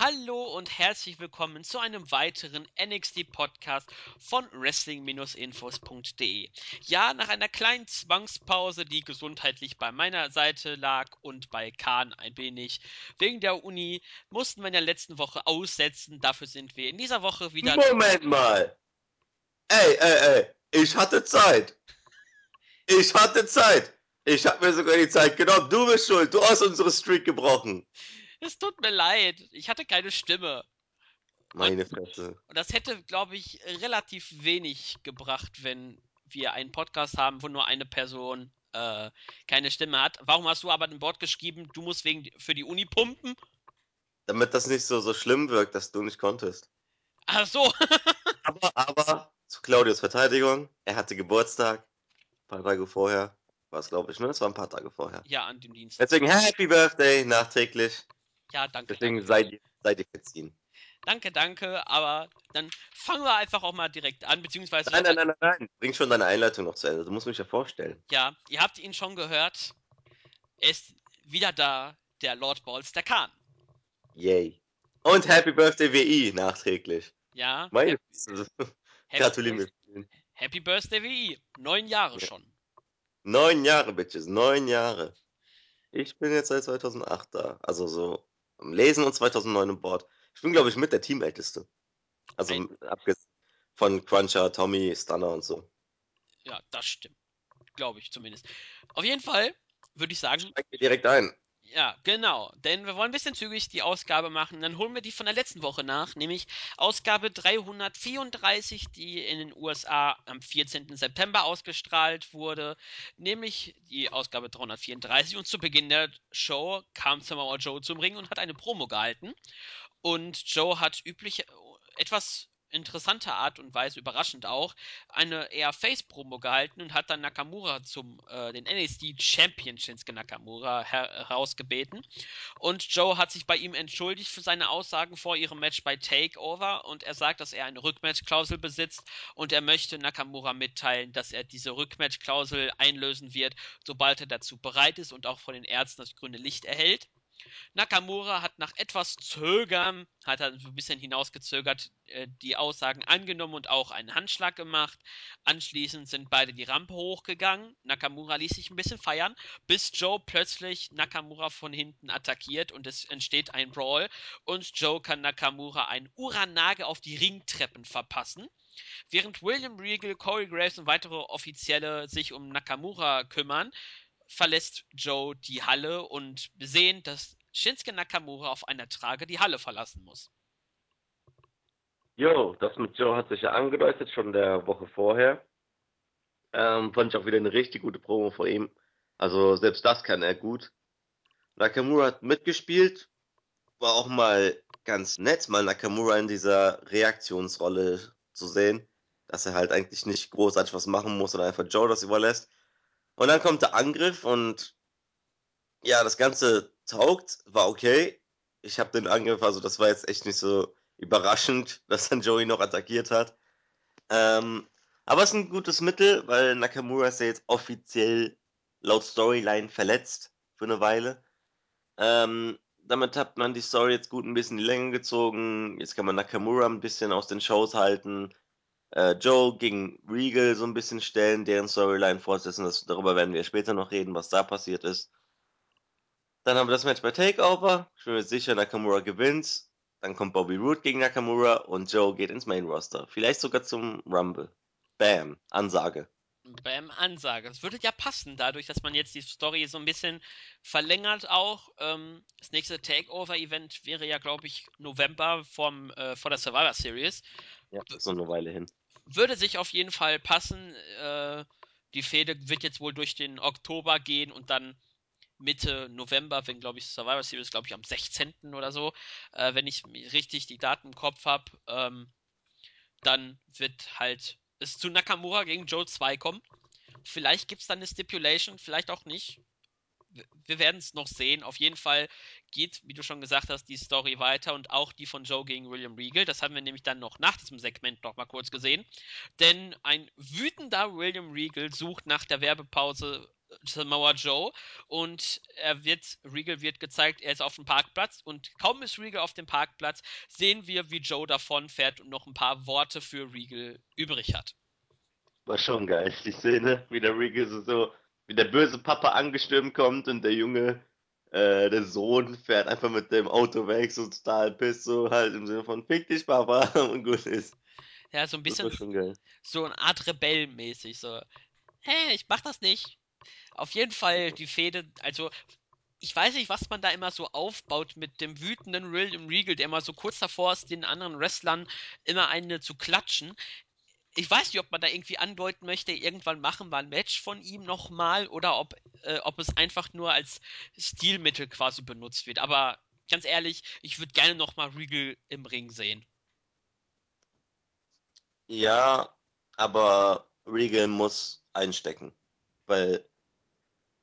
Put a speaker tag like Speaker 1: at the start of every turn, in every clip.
Speaker 1: Hallo und herzlich willkommen zu einem weiteren NXT-Podcast von Wrestling-Infos.de. Ja, nach einer kleinen Zwangspause, die gesundheitlich bei meiner Seite lag und bei Kahn ein wenig wegen der Uni, mussten wir in der letzten Woche aussetzen. Dafür sind wir in dieser Woche wieder.
Speaker 2: Moment mal! Ey, ey, ey, ich hatte Zeit! Ich hatte Zeit! Ich habe mir sogar die Zeit genommen. Du bist schuld. Du hast unsere Streak gebrochen.
Speaker 1: Es tut mir leid. Ich hatte keine Stimme.
Speaker 2: Meine Fresse.
Speaker 1: Und das hätte, glaube ich, relativ wenig gebracht, wenn wir einen Podcast haben, wo nur eine Person äh, keine Stimme hat. Warum hast du aber ein Wort geschrieben, du musst wegen für die Uni pumpen?
Speaker 2: Damit das nicht so, so schlimm wirkt, dass du nicht konntest.
Speaker 1: Ach so.
Speaker 2: aber, aber, zu Claudius Verteidigung, er hatte Geburtstag. Ein paar Tage vorher. War es, glaube ich, ne? Es war ein paar Tage vorher.
Speaker 1: Ja, an dem Dienst.
Speaker 2: Deswegen Happy Birthday nachträglich.
Speaker 1: Ja, danke.
Speaker 2: Deswegen
Speaker 1: danke.
Speaker 2: seid ihr, seid ihr verziehen.
Speaker 1: Danke, danke, aber dann fangen wir einfach auch mal direkt an, beziehungsweise.
Speaker 2: Nein, nein, nein, nein, nein. Bring schon deine Einleitung noch zu Ende. Du musst mich ja vorstellen.
Speaker 1: Ja, ihr habt ihn schon gehört. Er ist wieder da, der Lord Balls, der Khan.
Speaker 2: Yay. Und Happy Birthday WI nachträglich.
Speaker 1: Ja.
Speaker 2: Meine
Speaker 1: Happy,
Speaker 2: Gratuliere mir.
Speaker 1: Happy Birthday WI. Neun Jahre
Speaker 2: Ja.
Speaker 1: schon.
Speaker 2: Neun Jahre, Bitches. Neun Jahre. Ich bin jetzt seit 2008 da. Also so am Lesen und 2009 im Board. Ich bin, glaube ich, mit der Teamälteste. Also
Speaker 1: Ein-
Speaker 2: abgesehen von Cruncher, Tommy, Stunner und so.
Speaker 1: Ja, das stimmt. Glaube ich zumindest. Auf jeden Fall würde ich sagen,
Speaker 2: Steig mir direkt ein.
Speaker 1: Ja, genau. Denn wir wollen ein bisschen zügig die Ausgabe machen. Dann holen wir die von der letzten Woche nach, nämlich Ausgabe 334, die in den USA am 14. September ausgestrahlt wurde. Nämlich die Ausgabe 334. Und zu Beginn der Show kam Samoa Joe zum Ring und hat eine Promo gehalten. Und Joe hat üblich etwas interessanter Art und Weise, überraschend auch, eine eher Face-Promo gehalten und hat dann Nakamura zum, äh, den NXT Champion Shinsuke Nakamura her herausgebeten. Und Joe hat sich bei ihm entschuldigt für seine Aussagen vor ihrem Match bei Takeover und er sagt, dass er eine Rückmatch-Klausel besitzt und er möchte Nakamura mitteilen, dass er diese Rückmatch-Klausel einlösen wird, sobald er dazu bereit ist und auch von den Ärzten das grüne Licht erhält. Nakamura hat nach etwas Zögern, hat er ein bisschen hinausgezögert, äh, die Aussagen angenommen und auch einen Handschlag gemacht. Anschließend sind beide die Rampe hochgegangen. Nakamura ließ sich ein bisschen feiern, bis Joe plötzlich Nakamura von hinten attackiert und es entsteht ein Brawl. Und Joe kann Nakamura einen Uranage auf die Ringtreppen verpassen. Während William Regal, Corey Graves und weitere Offizielle sich um Nakamura kümmern, verlässt Joe die Halle und wir sehen, dass Shinsuke Nakamura auf einer Trage die Halle verlassen muss.
Speaker 2: Jo, das mit Joe hat sich ja angedeutet, schon der Woche vorher. Ähm, fand ich auch wieder eine richtig gute Promo vor ihm. Also selbst das kann er gut. Nakamura hat mitgespielt, war auch mal ganz nett, mal Nakamura in dieser Reaktionsrolle zu sehen, dass er halt eigentlich nicht großartig was machen muss und einfach Joe das überlässt. Und dann kommt der Angriff und ja, das Ganze taugt, war okay. Ich habe den Angriff, also das war jetzt echt nicht so überraschend, dass dann Joey noch attackiert hat. Ähm, aber es ist ein gutes Mittel, weil Nakamura ist ja jetzt offiziell laut Storyline verletzt für eine Weile. Ähm, damit hat man die Story jetzt gut ein bisschen in die Länge gezogen. Jetzt kann man Nakamura ein bisschen aus den Shows halten. Äh, Joe gegen Regal so ein bisschen stellen, deren Storyline fortsetzen. Das, darüber werden wir später noch reden, was da passiert ist. Dann haben wir das Match bei Takeover. Ich bin mir sicher, Nakamura gewinnt. Dann kommt Bobby Roode gegen Nakamura und Joe geht ins Main Roster. Vielleicht sogar zum Rumble. Bam, Ansage.
Speaker 1: Bam, Ansage. Das würde ja passen, dadurch, dass man jetzt die Story so ein bisschen verlängert auch. Ähm, das nächste Takeover-Event wäre ja, glaube ich, November vom, äh, vor der Survivor Series.
Speaker 2: Ja, so eine Weile hin.
Speaker 1: Würde sich auf jeden Fall passen. Äh, die Fehde wird jetzt wohl durch den Oktober gehen und dann Mitte November, wenn, glaube ich, Survivor Series, glaube ich, am 16. oder so, äh, wenn ich richtig die Daten im Kopf habe, ähm, dann wird halt es zu Nakamura gegen Joe 2 kommen. Vielleicht gibt es dann eine Stipulation, vielleicht auch nicht. Wir- werden es noch sehen. Auf jeden Fall geht, wie du schon gesagt hast, die Story weiter und auch die von Joe gegen William Regal. Das haben wir nämlich dann noch nach diesem Segment noch mal kurz gesehen. Denn ein wütender William Regal sucht nach der Werbepause Samoa Joe und er wird, Regal wird gezeigt, er ist auf dem Parkplatz und kaum ist Regal auf dem Parkplatz, sehen wir, wie Joe davon fährt und noch ein paar Worte für Regal übrig hat.
Speaker 2: War schon geil, die Szene, wie der Regal so wie der böse Papa angestürmt kommt und der Junge, äh, der Sohn fährt einfach mit dem Auto weg, so total piss, so halt im Sinne von fick dich, Papa, und gut ist.
Speaker 1: Ja, so ein bisschen so eine Art Rebellenmäßig, so, hä, ich mach das nicht. Auf jeden Fall die Fehde, also ich weiß nicht, was man da immer so aufbaut mit dem wütenden William Regal, der immer so kurz davor ist, den anderen Wrestlern immer eine zu klatschen. Ich weiß nicht, ob man da irgendwie andeuten möchte, irgendwann machen wir ein Match von ihm nochmal oder ob, äh, ob es einfach nur als Stilmittel quasi benutzt wird. Aber ganz ehrlich, ich würde gerne nochmal Regal im Ring sehen.
Speaker 2: Ja, aber Regal muss einstecken, weil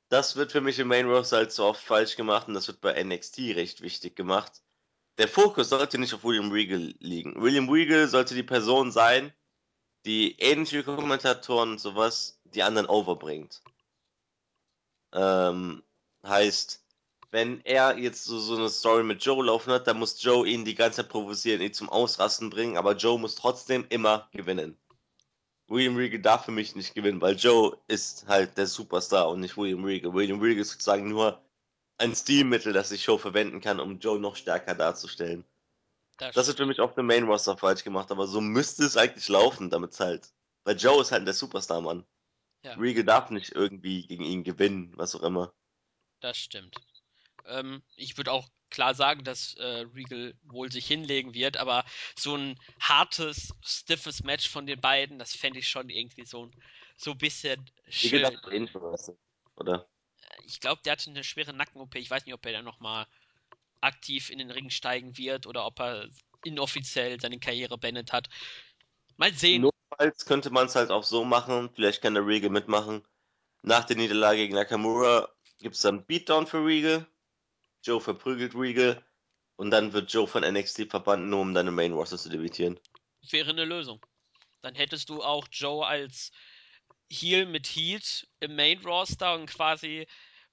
Speaker 2: das wird für mich im Main Roster halt so oft falsch gemacht und das wird bei NXT recht wichtig gemacht. Der Fokus sollte nicht auf William Regal liegen. William Regal sollte die Person sein, die ähnliche Kommentatoren und sowas die anderen overbringt. Ähm, heißt, wenn er jetzt so, so eine Story mit Joe laufen hat, dann muss Joe ihn die ganze Zeit provozieren, ihn zum Ausrasten bringen, aber Joe muss trotzdem immer gewinnen. William Regal darf für mich nicht gewinnen, weil Joe ist halt der Superstar und nicht William Regal. William Regal ist sozusagen nur ein Stilmittel, das die Show verwenden kann, um Joe noch stärker darzustellen.
Speaker 1: Das,
Speaker 2: Das wird für mich auf dem Main Roster falsch gemacht, aber so müsste es eigentlich laufen, damit es halt. Weil Joe ist halt der Superstar, Mann.
Speaker 1: Ja.
Speaker 2: Regal darf nicht irgendwie gegen ihn gewinnen, was auch immer.
Speaker 1: das stimmt. Ähm, ich würde auch klar sagen, dass äh, Regal wohl sich hinlegen wird, aber so ein hartes, stiffes Match von den beiden, das fände ich schon irgendwie so, so ein bisschen
Speaker 2: Regal
Speaker 1: schön.
Speaker 2: darf doch eh nicht wresteln, oder?
Speaker 1: Ich glaube, der hatte eine schwere Nacken-OP. Ich weiß nicht, ob er dann nochmal aktiv in den Ring steigen wird oder ob er inoffiziell seine Karriere beendet hat. Mal sehen.
Speaker 2: Notfalls könnte man es halt auch so machen, vielleicht kann der Regal mitmachen. Nach der Niederlage gegen Nakamura gibt es dann Beatdown für Regal. Joe verprügelt Regal. Und dann wird Joe von NXT verbannt, nur um deine Main Roster zu debütieren.
Speaker 1: wäre eine Lösung. Dann hättest du auch Joe als Heel mit Heat im Main Roster und quasi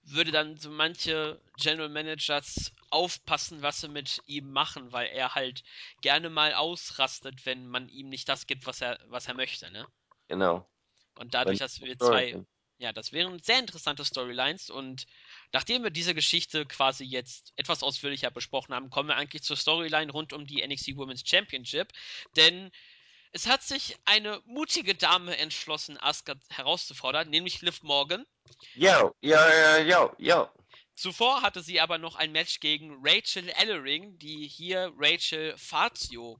Speaker 1: würde dann so manche General Managers aufpassen, was sie mit ihm machen, weil er halt gerne mal ausrastet, wenn man ihm nicht das gibt, was er, was er möchte, ne?
Speaker 2: Genau.
Speaker 1: Und dadurch, dass wir zwei, ja, das wären sehr interessante Storylines und nachdem wir diese Geschichte quasi jetzt etwas ausführlicher besprochen haben, kommen wir eigentlich zur Storyline rund um die NXT Women's Championship, denn es hat sich eine mutige Dame entschlossen, Asuka herauszufordern, nämlich Liv Morgan.
Speaker 2: Yo, yo, yo, yo, yo.
Speaker 1: Zuvor hatte sie aber noch ein Match gegen Rachel Ellering, die hier Rachel Fazio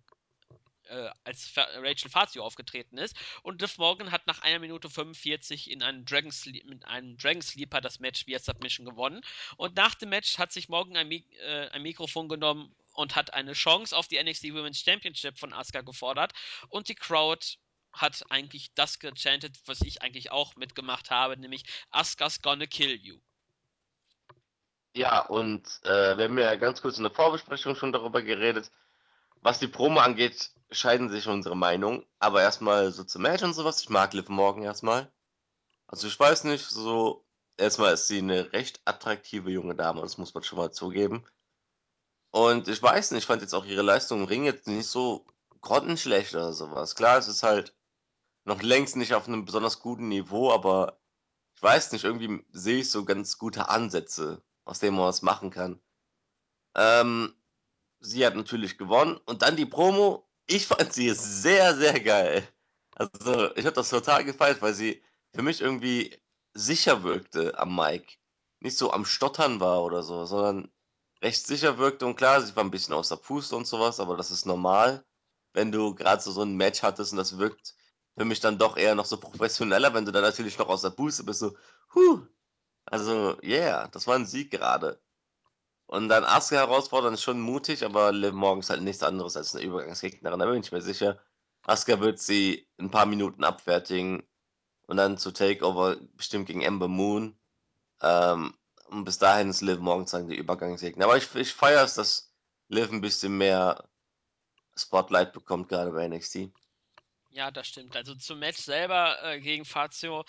Speaker 1: äh, als Fa Rachel Fazio aufgetreten ist. Und Liv Morgan hat nach einer Minute 45 in einem Dragon mit einem Dragon Sleeper das Match via Submission gewonnen. Und nach dem Match hat sich Morgan ein, Mi äh, ein Mikrofon genommen und hat eine Chance auf die NXT Women's Championship von Asuka gefordert. Und die Crowd hat eigentlich das gechantet, was ich eigentlich auch mitgemacht habe, nämlich Asuka's gonna kill you.
Speaker 2: Ja, und äh, wir haben ja ganz kurz in der Vorbesprechung schon darüber geredet. Was die Promo angeht, scheiden sich unsere Meinungen. Aber erstmal so zum Match und sowas. Ich mag Liv Morgan erstmal. Also ich weiß nicht, so erstmal ist sie eine recht attraktive junge Dame, das muss man schon mal zugeben. Und ich weiß nicht, ich fand jetzt auch ihre Leistung im Ring jetzt nicht so grottenschlecht oder sowas. Klar, es ist halt noch längst nicht auf einem besonders guten Niveau, aber ich weiß nicht, irgendwie sehe ich so ganz gute Ansätze, aus denen man was machen kann. Ähm, sie hat natürlich gewonnen und dann die Promo. Ich fand sie sehr, sehr geil. Also, ich habe das total gefeiert, weil sie für mich irgendwie sicher wirkte am Mic. Nicht so am Stottern war oder so, sondern recht sicher wirkte. Und klar, sie war ein bisschen aus der Puste und sowas, aber das ist normal, wenn du gerade so, so ein Match hattest und das wirkt für mich dann doch eher noch so professioneller, wenn du dann natürlich noch aus der Puste bist, so, huh. Also, yeah, das war ein Sieg gerade. Und dann Asuka herausfordern ist schon mutig, aber Liv Morgan ist halt nichts anderes als eine Übergangsgegnerin, da bin ich mir sicher. Asuka wird sie in ein paar Minuten abfertigen und dann zu Takeover bestimmt gegen Ember Moon. Ähm, und bis dahin ist Liv Morgan sozusagen die Übergangsgegner. Aber ich, ich feiere es, dass Liv ein bisschen mehr Spotlight bekommt, gerade bei NXT.
Speaker 1: Ja, das stimmt. Also zum Match selber äh, gegen Fazio.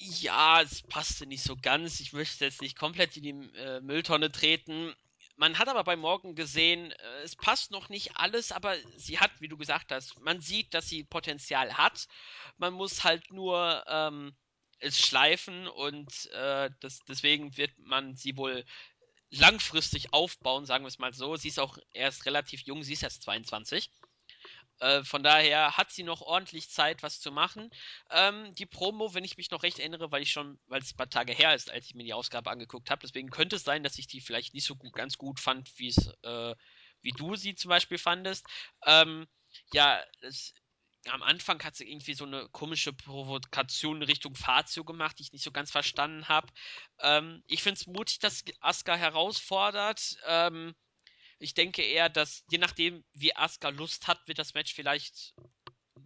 Speaker 1: Ja, es passte nicht so ganz. Ich möchte jetzt nicht komplett in die äh, Mülltonne treten. Man hat aber bei Morgan gesehen, äh, es passt noch nicht alles, aber sie hat, wie du gesagt hast, man sieht, dass sie Potenzial hat. Man muss halt nur ähm, es schleifen und äh, das, deswegen wird man sie wohl langfristig aufbauen, sagen wir es mal so. Sie ist auch erst relativ jung, sie ist erst 22. Äh, von daher hat sie noch ordentlich Zeit, was zu machen. Ähm, die Promo, wenn ich mich noch recht erinnere, weil ich schon, weil es ein paar Tage her ist, als ich mir die Ausgabe angeguckt habe, deswegen könnte es sein, dass ich die vielleicht nicht so gut, ganz gut fand, wie es, äh, wie du sie zum Beispiel fandest. Ähm, ja, es, am Anfang hat sie irgendwie so eine komische Provokation Richtung Fazio gemacht, die ich nicht so ganz verstanden habe. Ähm, ich finde es mutig, dass Asuka herausfordert. Ähm, ich denke eher, dass je nachdem, wie Asuka Lust hat, wird das Match vielleicht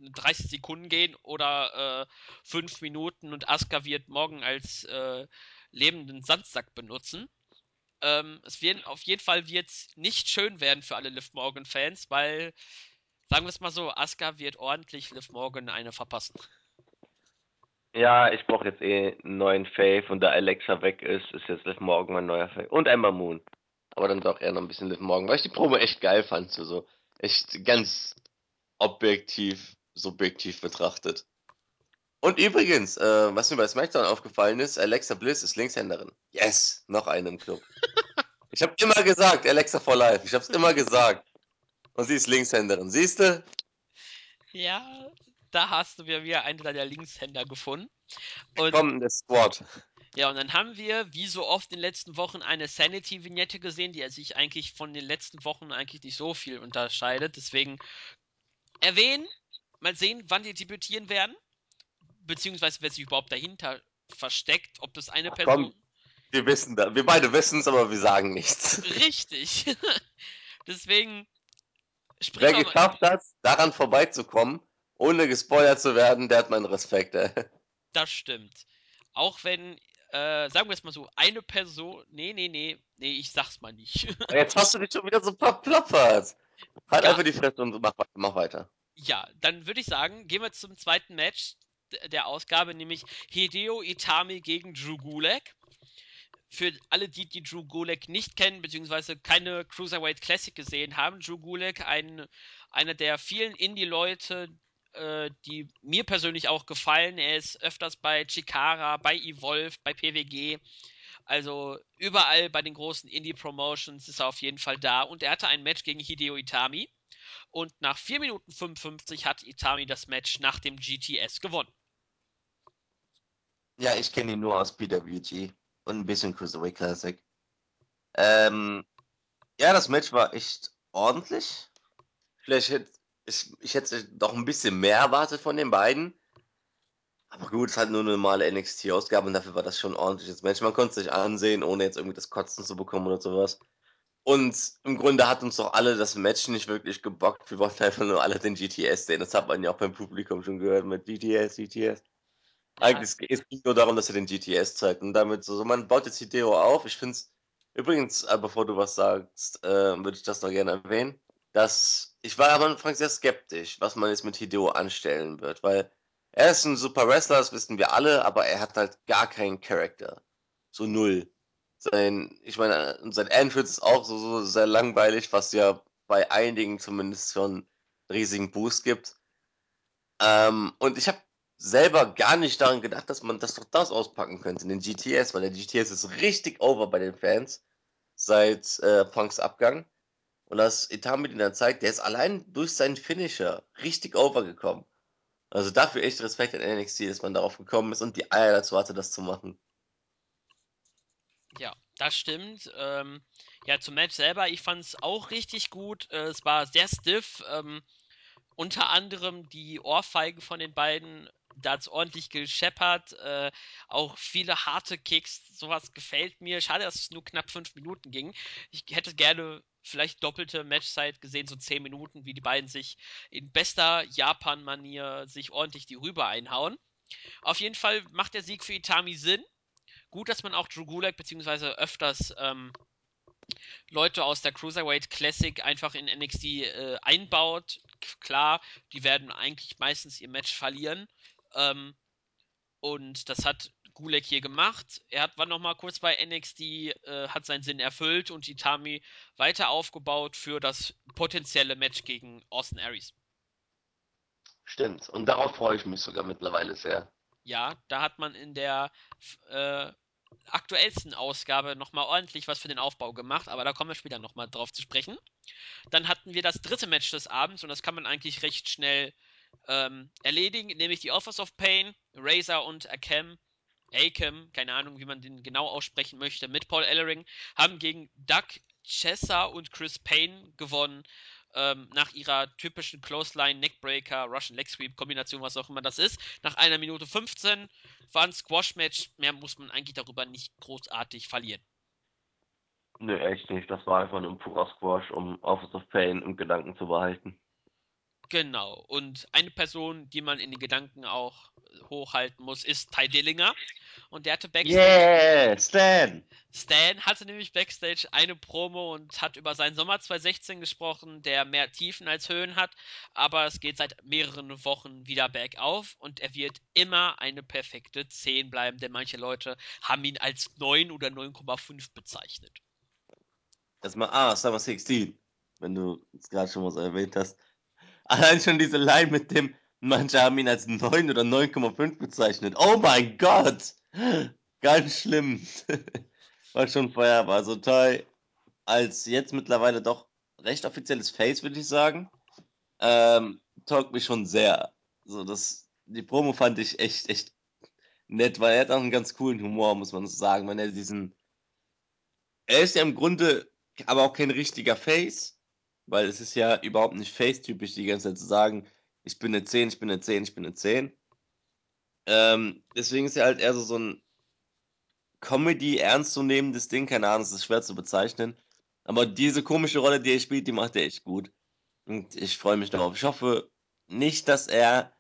Speaker 1: 30 Sekunden gehen oder äh, 5 Minuten und Asuka wird morgen als äh, lebenden Sandsack benutzen. Ähm, es wird auf jeden Fall wird's nicht schön werden für alle Liv Morgan Fans, weil sagen wir es mal so, Asuka wird ordentlich Liv Morgan eine verpassen.
Speaker 2: Ja, ich brauche jetzt eh einen neuen Fave und da Alexa weg ist, ist jetzt Liv Morgan mein neuer Fave. Und Ember Moon. Aber dann doch eher noch ein bisschen Liv Morgan, weil ich die Promo echt geil fand, so, so echt ganz objektiv, subjektiv betrachtet. Und übrigens, äh, was mir bei SmackDown aufgefallen ist, Alexa Bliss ist Linkshänderin. Yes, noch eine im Club. ich habe immer gesagt, Alexa for Life. Ich habe es immer gesagt. Und sie ist Linkshänderin. Siehst du?
Speaker 1: Ja, da hast du wieder einen deiner Linkshänder gefunden.
Speaker 2: Und, Komm, der Squad.
Speaker 1: Ja, und dann haben wir, wie so oft in den letzten Wochen, eine Sanity-Vignette gesehen, die sich eigentlich von den letzten Wochen eigentlich nicht so viel unterscheidet. Deswegen erwähnen, mal sehen, wann die debütieren werden. Beziehungsweise wer sich überhaupt dahinter versteckt, ob das eine Ach, Person. Komm,
Speaker 2: wir wissen da, wir beide wissen es, aber wir sagen nichts.
Speaker 1: Richtig. Deswegen.
Speaker 2: Wer geschafft hat, daran vorbeizukommen, ohne gespoilert zu werden, der hat meinen Respekt. Ey.
Speaker 1: Das stimmt. Auch wenn äh, sagen wir es mal so, eine Person. Nee, nee, nee, nee, ich sag's mal nicht.
Speaker 2: Jetzt hast du dich schon wieder so verplappert. Halt ja. einfach die Fresse und mach, mach weiter.
Speaker 1: Ja, dann würde ich sagen, gehen wir zum zweiten Match der Ausgabe, nämlich Hideo Itami gegen Drew Gulak. Für alle, die die Drew Gulak nicht kennen, beziehungsweise keine Cruiserweight Classic gesehen haben, Drew Gulak, ein, einer der vielen Indie-Leute, äh, die mir persönlich auch gefallen. Er ist öfters bei Chikara, bei Evolve, bei PWG. Also überall bei den großen Indie-Promotions ist er auf jeden Fall da. Und er hatte ein Match gegen Hideo Itami. Und nach 4 Minuten 55 hat Itami das Match nach dem GTS gewonnen.
Speaker 2: Ja, ich kenne ihn nur aus PWG und ein bisschen Cruiserweight Classic. Ähm, ja, das Match war echt ordentlich. Vielleicht hätte ich, ich hätte doch ein bisschen mehr erwartet von den beiden. Aber gut, es hat nur eine normale NXT-Ausgabe und dafür war das schon ein ordentliches Match. Man konnte es sich ansehen, ohne jetzt irgendwie das Kotzen zu bekommen oder sowas. Und im Grunde hat uns doch alle das Match nicht wirklich gebockt. Wir wollten einfach nur alle den GTS sehen. Das hat man ja auch beim Publikum schon gehört mit GTS, GTS. Ja. Eigentlich es ging nur darum, dass er den GTS zeigt. Und damit so, so man baut jetzt die Deo auf. Ich finde es, übrigens, äh, bevor du was sagst, äh, würde ich das noch gerne erwähnen dass ich war am Anfang sehr skeptisch, was man jetzt mit Hideo anstellen wird, weil er ist ein super Wrestler, das wissen wir alle, aber er hat halt gar keinen Charakter. So null. Sein, ich meine, sein Entrance ist auch so, so sehr langweilig, was ja bei einigen zumindest schon riesigen Boost gibt. Ähm, und ich habe selber gar nicht daran gedacht, dass man das doch das auspacken könnte, den GTS, weil der GTS ist richtig over bei den Fans seit äh, Punks Abgang. Und das Itami den dann zeigt, der ist allein durch seinen Finisher richtig overgekommen. Also dafür echt Respekt an NXT, dass man darauf gekommen ist und die Eier dazu hatte, das zu machen.
Speaker 1: Ja, das stimmt. Ähm, ja, zum Match selber, ich fand es auch richtig gut. Äh, es war sehr stiff. Ähm, unter anderem die Ohrfeige von den beiden, da hat es ordentlich gescheppert. Äh, auch viele harte Kicks, sowas gefällt mir. Schade, dass es nur knapp fünf Minuten ging. Ich hätte gerne vielleicht doppelte Matchzeit gesehen, so 10 Minuten, wie die beiden sich in bester Japan-Manier sich ordentlich die Rübe einhauen. Auf jeden Fall macht der Sieg für Itami Sinn. Gut, dass man auch Drew Gulak beziehungsweise öfters ähm, Leute aus der Cruiserweight Classic einfach in NXT äh, einbaut. Klar, die werden eigentlich meistens ihr Match verlieren. Ähm, und das hat Gulek hier gemacht. Er hat, war noch mal kurz bei NXT, äh, hat seinen Sinn erfüllt und Itami weiter aufgebaut für das potenzielle Match gegen Austin Aries.
Speaker 2: Stimmt. Und darauf freue ich mich sogar mittlerweile sehr.
Speaker 1: Ja, da hat man in der äh, aktuellsten Ausgabe nochmal ordentlich was für den Aufbau gemacht, aber da kommen wir später nochmal drauf zu sprechen. Dann hatten wir das dritte Match des Abends und das kann man eigentlich recht schnell ähm, erledigen, nämlich die Offers of Pain, Razor und Akem, Akem, keine Ahnung, wie man den genau aussprechen möchte, mit Paul Ellering, haben gegen Doug Chessa und Chris Payne gewonnen. Ähm, nach ihrer typischen Clothesline, Neckbreaker, Russian Leg Sweep Kombination, was auch immer das ist. Nach einer Minute 15 war ein Squash-Match. Mehr muss man eigentlich darüber nicht großartig verlieren.
Speaker 2: Nö, echt nicht. Das war einfach nur ein purer Squash, um Office of Pain im Gedanken zu behalten.
Speaker 1: Genau. Und eine Person, die man in den Gedanken auch hochhalten muss, ist Ty Dillinger. Und der hatte Backstage.
Speaker 2: Yeah, Stan!
Speaker 1: Stan hatte nämlich Backstage eine Promo und hat über seinen Sommer 2016 gesprochen, der mehr Tiefen als Höhen hat. Aber es geht seit mehreren Wochen wieder bergauf und er wird immer eine perfekte 10 bleiben, denn manche Leute haben ihn als 9 oder 9,5 bezeichnet.
Speaker 2: Erstmal, ah, Summer 16, wenn du es gerade schon mal so erwähnt hast. Allein schon diese Line mit dem, manche haben ihn als 9 oder 9,5 bezeichnet. Oh mein Gott! Ganz schlimm. War schon vorher, war so toll. Als jetzt mittlerweile doch recht offizielles Face, würde ich sagen. Ähm, taugt mich schon sehr. So, das, die Promo fand ich echt, echt nett, weil er hat auch einen ganz coolen Humor, muss man so sagen. Wenn er diesen. Er ist ja im Grunde aber auch kein richtiger Face. Weil es ist ja überhaupt nicht face-typisch, die ganze Zeit zu sagen, ich bin eine 10, ich bin eine 10, ich bin eine 10. Ähm, deswegen ist er halt eher so, so ein Comedy, ernstzunehmendes Ding, keine Ahnung, es ist schwer zu bezeichnen. Aber diese komische Rolle, die er spielt, die macht er echt gut. Und ich freue mich darauf. Ich hoffe nicht, dass er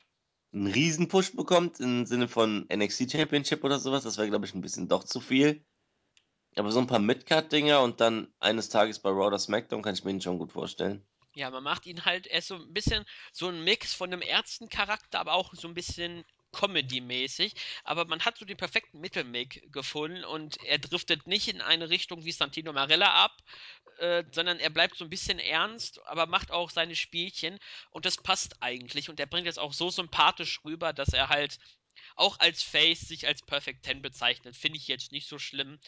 Speaker 2: einen Riesen-Push bekommt im Sinne von NXT Championship oder sowas. Das wäre, glaube ich, ein bisschen doch zu viel. Aber so ein paar Midcard-Dinger und dann eines Tages bei Raw oder SmackDown kann ich mir ihn schon gut vorstellen.
Speaker 1: Ja, man macht ihn halt, er ist so ein bisschen so ein Mix von einem Ärztencharakter, aber auch so ein bisschen Comedy-mäßig. Aber man hat so den perfekten Mittelmix gefunden und er driftet nicht in eine Richtung wie Santino Marella ab, äh, sondern er bleibt so ein bisschen ernst, aber macht auch seine Spielchen und das passt eigentlich. Und er bringt es auch so sympathisch rüber, dass er halt auch als Face sich als Perfect Ten bezeichnet. Finde ich jetzt nicht so schlimm.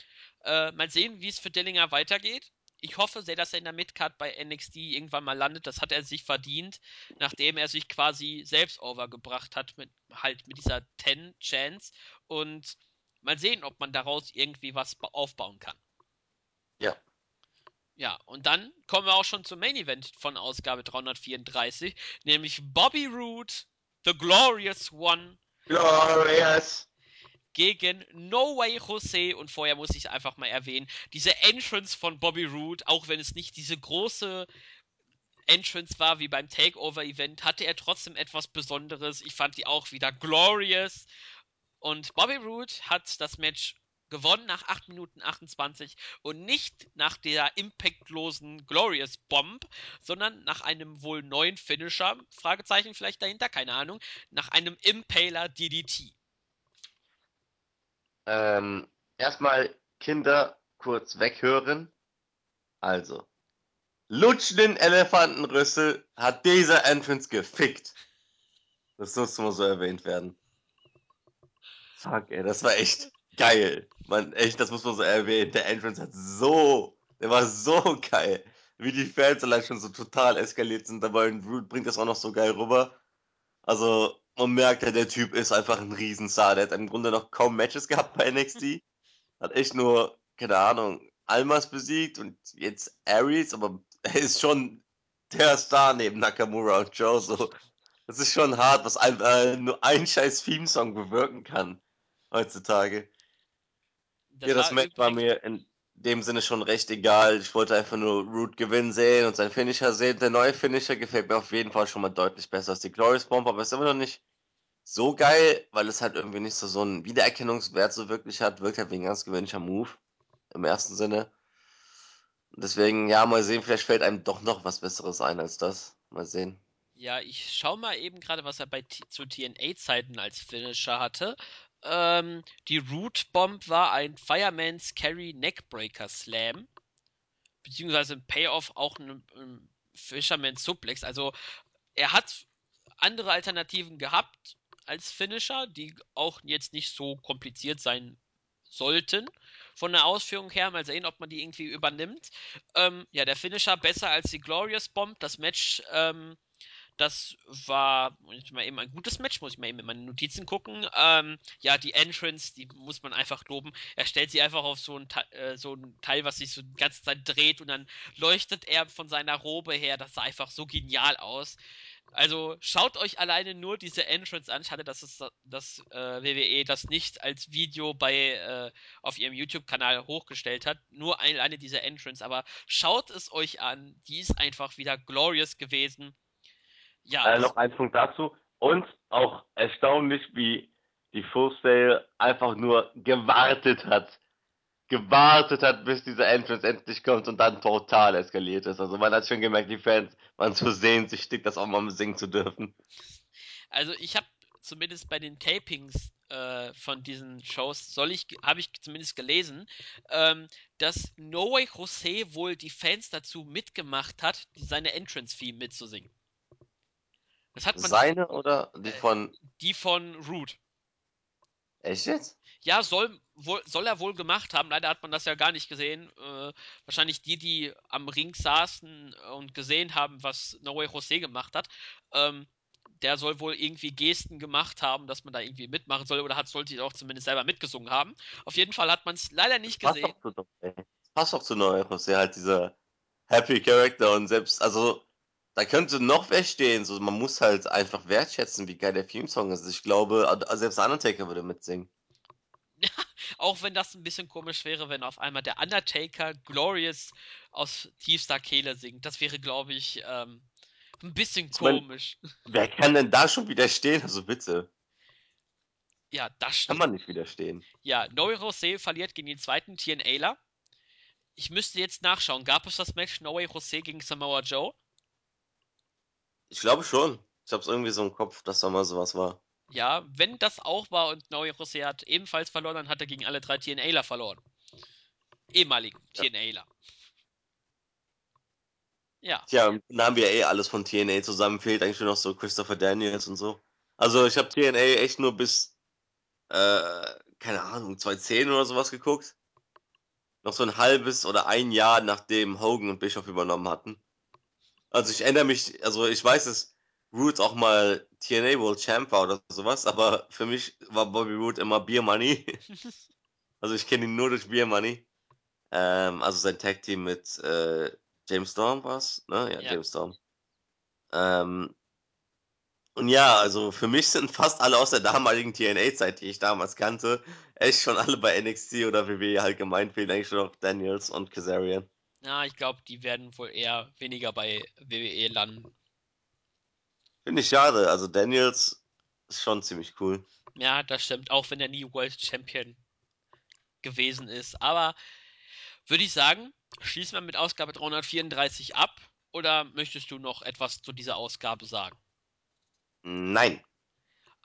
Speaker 1: Äh, mal sehen, wie es für Dillinger weitergeht. Ich hoffe sehr, dass er in der Midcard bei NXT irgendwann mal landet. Das hat er sich verdient, nachdem er sich quasi selbst overgebracht hat mit halt mit dieser Ten Chance. Und mal sehen, ob man daraus irgendwie was aufbauen kann.
Speaker 2: Ja.
Speaker 1: Ja, und dann kommen wir auch schon zum Main Event von Ausgabe 334, nämlich Bobby Roode, The Glorious One.
Speaker 2: Glorious!
Speaker 1: gegen No Way Jose. Und vorher muss ich einfach mal erwähnen, diese Entrance von Bobby Roode, auch wenn es nicht diese große Entrance war wie beim Takeover-Event, hatte er trotzdem etwas Besonderes. Ich fand die auch wieder glorious. Und Bobby Roode hat das Match gewonnen nach 8 Minuten 28 und nicht nach der impactlosen Glorious Bomb, sondern nach einem wohl neuen Finisher, Fragezeichen vielleicht dahinter, keine Ahnung, nach einem Impaler DDT.
Speaker 2: Ähm, erstmal Kinder kurz weghören. Also, lutschenden Elefantenrüssel hat dieser Entrance gefickt. Das muss mal so erwähnt werden. Fuck, ey, das war echt geil. Man, echt, das muss man so erwähnen. Der Entrance hat so, der war so geil. Wie die Fans allein schon so total eskaliert sind dabei und Root bringt das auch noch so geil rüber. Also, man merkt ja, der Typ ist einfach ein Riesenstar. Der hat im Grunde noch kaum Matches gehabt bei NXT. Hat echt nur, keine Ahnung, Almas besiegt und jetzt Aries, aber er ist schon der Star neben Nakamura und Joe. So. Das ist schon hart, was ein, äh, nur ein scheiß Theme-Song bewirken kann heutzutage. Das ja, das Match war mir in dem Sinne schon recht egal. Ich wollte einfach nur Root gewinnen sehen und sein Finisher sehen. Der neue Finisher gefällt mir auf jeden Fall schon mal deutlich besser als die Glorious Bomb, aber ist immer noch nicht so geil, weil es halt irgendwie nicht so, so einen Wiedererkennungswert so wirklich hat. Wirkt halt wie ein ganz gewöhnlicher Move im ersten Sinne. Deswegen, ja, mal sehen, vielleicht fällt einem doch noch was Besseres ein als das. Mal sehen.
Speaker 1: Ja, ich schau mal eben gerade, was er bei T zu TNA-Zeiten als Finisher hatte. Ähm, die Root Bomb war ein Fireman's Carry Neckbreaker Slam. Beziehungsweise im Payoff auch ein, ein Fisherman's Suplex. Also er hat andere Alternativen gehabt als Finisher, die auch jetzt nicht so kompliziert sein sollten. Von der Ausführung her, mal sehen, ob man die irgendwie übernimmt. Ähm, ja, der Finisher besser als die Glorious Bomb. Das Match, ähm, das war mal eben ein gutes Match, muss ich mal eben in meine Notizen gucken. Ähm, ja, die Entrance, die muss man einfach loben. Er stellt sie einfach auf so ein, äh, so ein Teil, was sich so die ganze Zeit dreht und dann leuchtet er von seiner Robe her. Das sah einfach so genial aus. Also schaut euch alleine nur diese Entrance an. Schade, dass es das äh, WWE das nicht als Video bei äh, auf ihrem YouTube-Kanal hochgestellt hat. Nur alleine diese Entrance, aber schaut es euch an. Die ist einfach wieder glorious gewesen.
Speaker 2: Ja. Äh, noch ein Punkt dazu. Und auch erstaunlich, wie die Full Sail einfach nur gewartet hat, gewartet hat, bis dieser Entrance endlich kommt und dann total eskaliert ist. Also man hat schon gemerkt, die Fans waren zu sehnsüchtig, das auch mal singen zu dürfen.
Speaker 1: Also ich habe zumindest bei den Tapings äh, von diesen Shows, soll ich, habe ich zumindest gelesen, ähm, dass No Way Jose wohl die Fans dazu mitgemacht hat, seine Entrance-Fee mitzusingen.
Speaker 2: Das hat man Seine oder die äh, von?
Speaker 1: Die von Root.
Speaker 2: Echt jetzt?
Speaker 1: Ja, soll, wohl, soll er wohl gemacht haben. Leider hat man das ja gar nicht gesehen. Äh, wahrscheinlich die, die am Ring saßen und gesehen haben, was No Way Jose gemacht hat. Ähm, der soll wohl irgendwie Gesten gemacht haben, dass man da irgendwie mitmachen soll oder hat sollte auch zumindest selber mitgesungen haben. Auf jeden Fall hat man es leider nicht gesehen.
Speaker 2: Passt doch zu, passt doch zu No Way Jose halt dieser Happy Character und selbst, also da könnte noch wer stehen. So, man muss halt einfach wertschätzen, wie geil der Theme-Song ist. Ich glaube, selbst Undertaker würde mitsingen.
Speaker 1: auch wenn das ein bisschen komisch wäre, wenn auf einmal der Undertaker Glorious aus tiefster Kehle singt. Das wäre, glaube ich, ähm, ein bisschen komisch.
Speaker 2: Meine, wer kann denn da schon widerstehen? Also bitte.
Speaker 1: Ja, das
Speaker 2: stimmt. Kann man nicht widerstehen.
Speaker 1: Ja, Noe Jose verliert gegen den zweiten TNAler. Ich müsste jetzt nachschauen. Gab es das Match Noe Jose gegen Samoa Joe?
Speaker 2: Ich glaube schon. Ich habe es irgendwie so im Kopf, dass da mal sowas war.
Speaker 1: Ja, wenn das auch war und Naoya Jose hat ebenfalls verloren, dann hat er gegen alle drei TNAler verloren. Ehemaligen ja. TNAler.
Speaker 2: Ja. Tja, dann haben wir eh alles von TNA zusammen. Fehlt eigentlich nur noch so Christopher Daniels und so. Also ich habe TNA echt nur bis, äh, keine Ahnung, 2010 oder sowas geguckt. Noch so ein halbes oder ein Jahr, nachdem Hogan und Bischof übernommen hatten. Also ich erinnere mich, also ich weiß, dass Root auch mal TNA World Champ war oder sowas, aber für mich war Bobby Root immer Beer Money. also ich kenne ihn nur durch Beer Money. Ähm, also sein Tag Team mit äh, James Storm war es, ne? Ja, ja, James Storm. Ähm, und ja, also für mich sind fast alle aus der damaligen TNA-Zeit, die ich damals kannte, echt schon alle bei NXT oder WWE allgemein fehlen eigentlich schon noch Daniels und Kazarian.
Speaker 1: Ja, ich glaube, die werden wohl eher weniger bei WWE landen.
Speaker 2: Finde ich schade. Also Daniels ist schon ziemlich cool.
Speaker 1: Ja, das stimmt. Auch wenn er nie World Champion gewesen ist. Aber würde ich sagen, schließen wir mit Ausgabe 334 ab. Oder möchtest du noch etwas zu dieser Ausgabe sagen?
Speaker 2: Nein.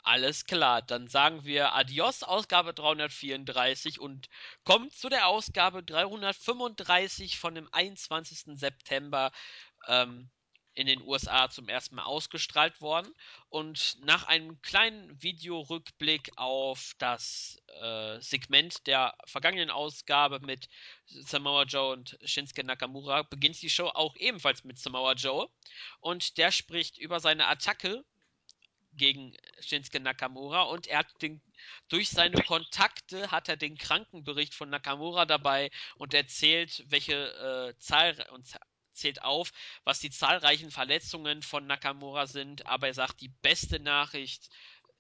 Speaker 1: Alles klar, dann sagen wir Adios, Ausgabe 334 und kommt zu der Ausgabe 335 von dem 21. September. Ähm, in den USA zum ersten Mal ausgestrahlt worden. Und nach einem kleinen Videorückblick auf das äh, Segment der vergangenen Ausgabe mit Samoa Joe und Shinsuke Nakamura beginnt die Show auch ebenfalls mit Samoa Joe. Und der spricht über seine Attacke gegen Shinsuke Nakamura und er hat den durch seine Kontakte hat er den Krankenbericht von Nakamura dabei und erzählt, welche äh, Zahl und zählt auf, was die zahlreichen Verletzungen von Nakamura sind, aber er sagt, die beste Nachricht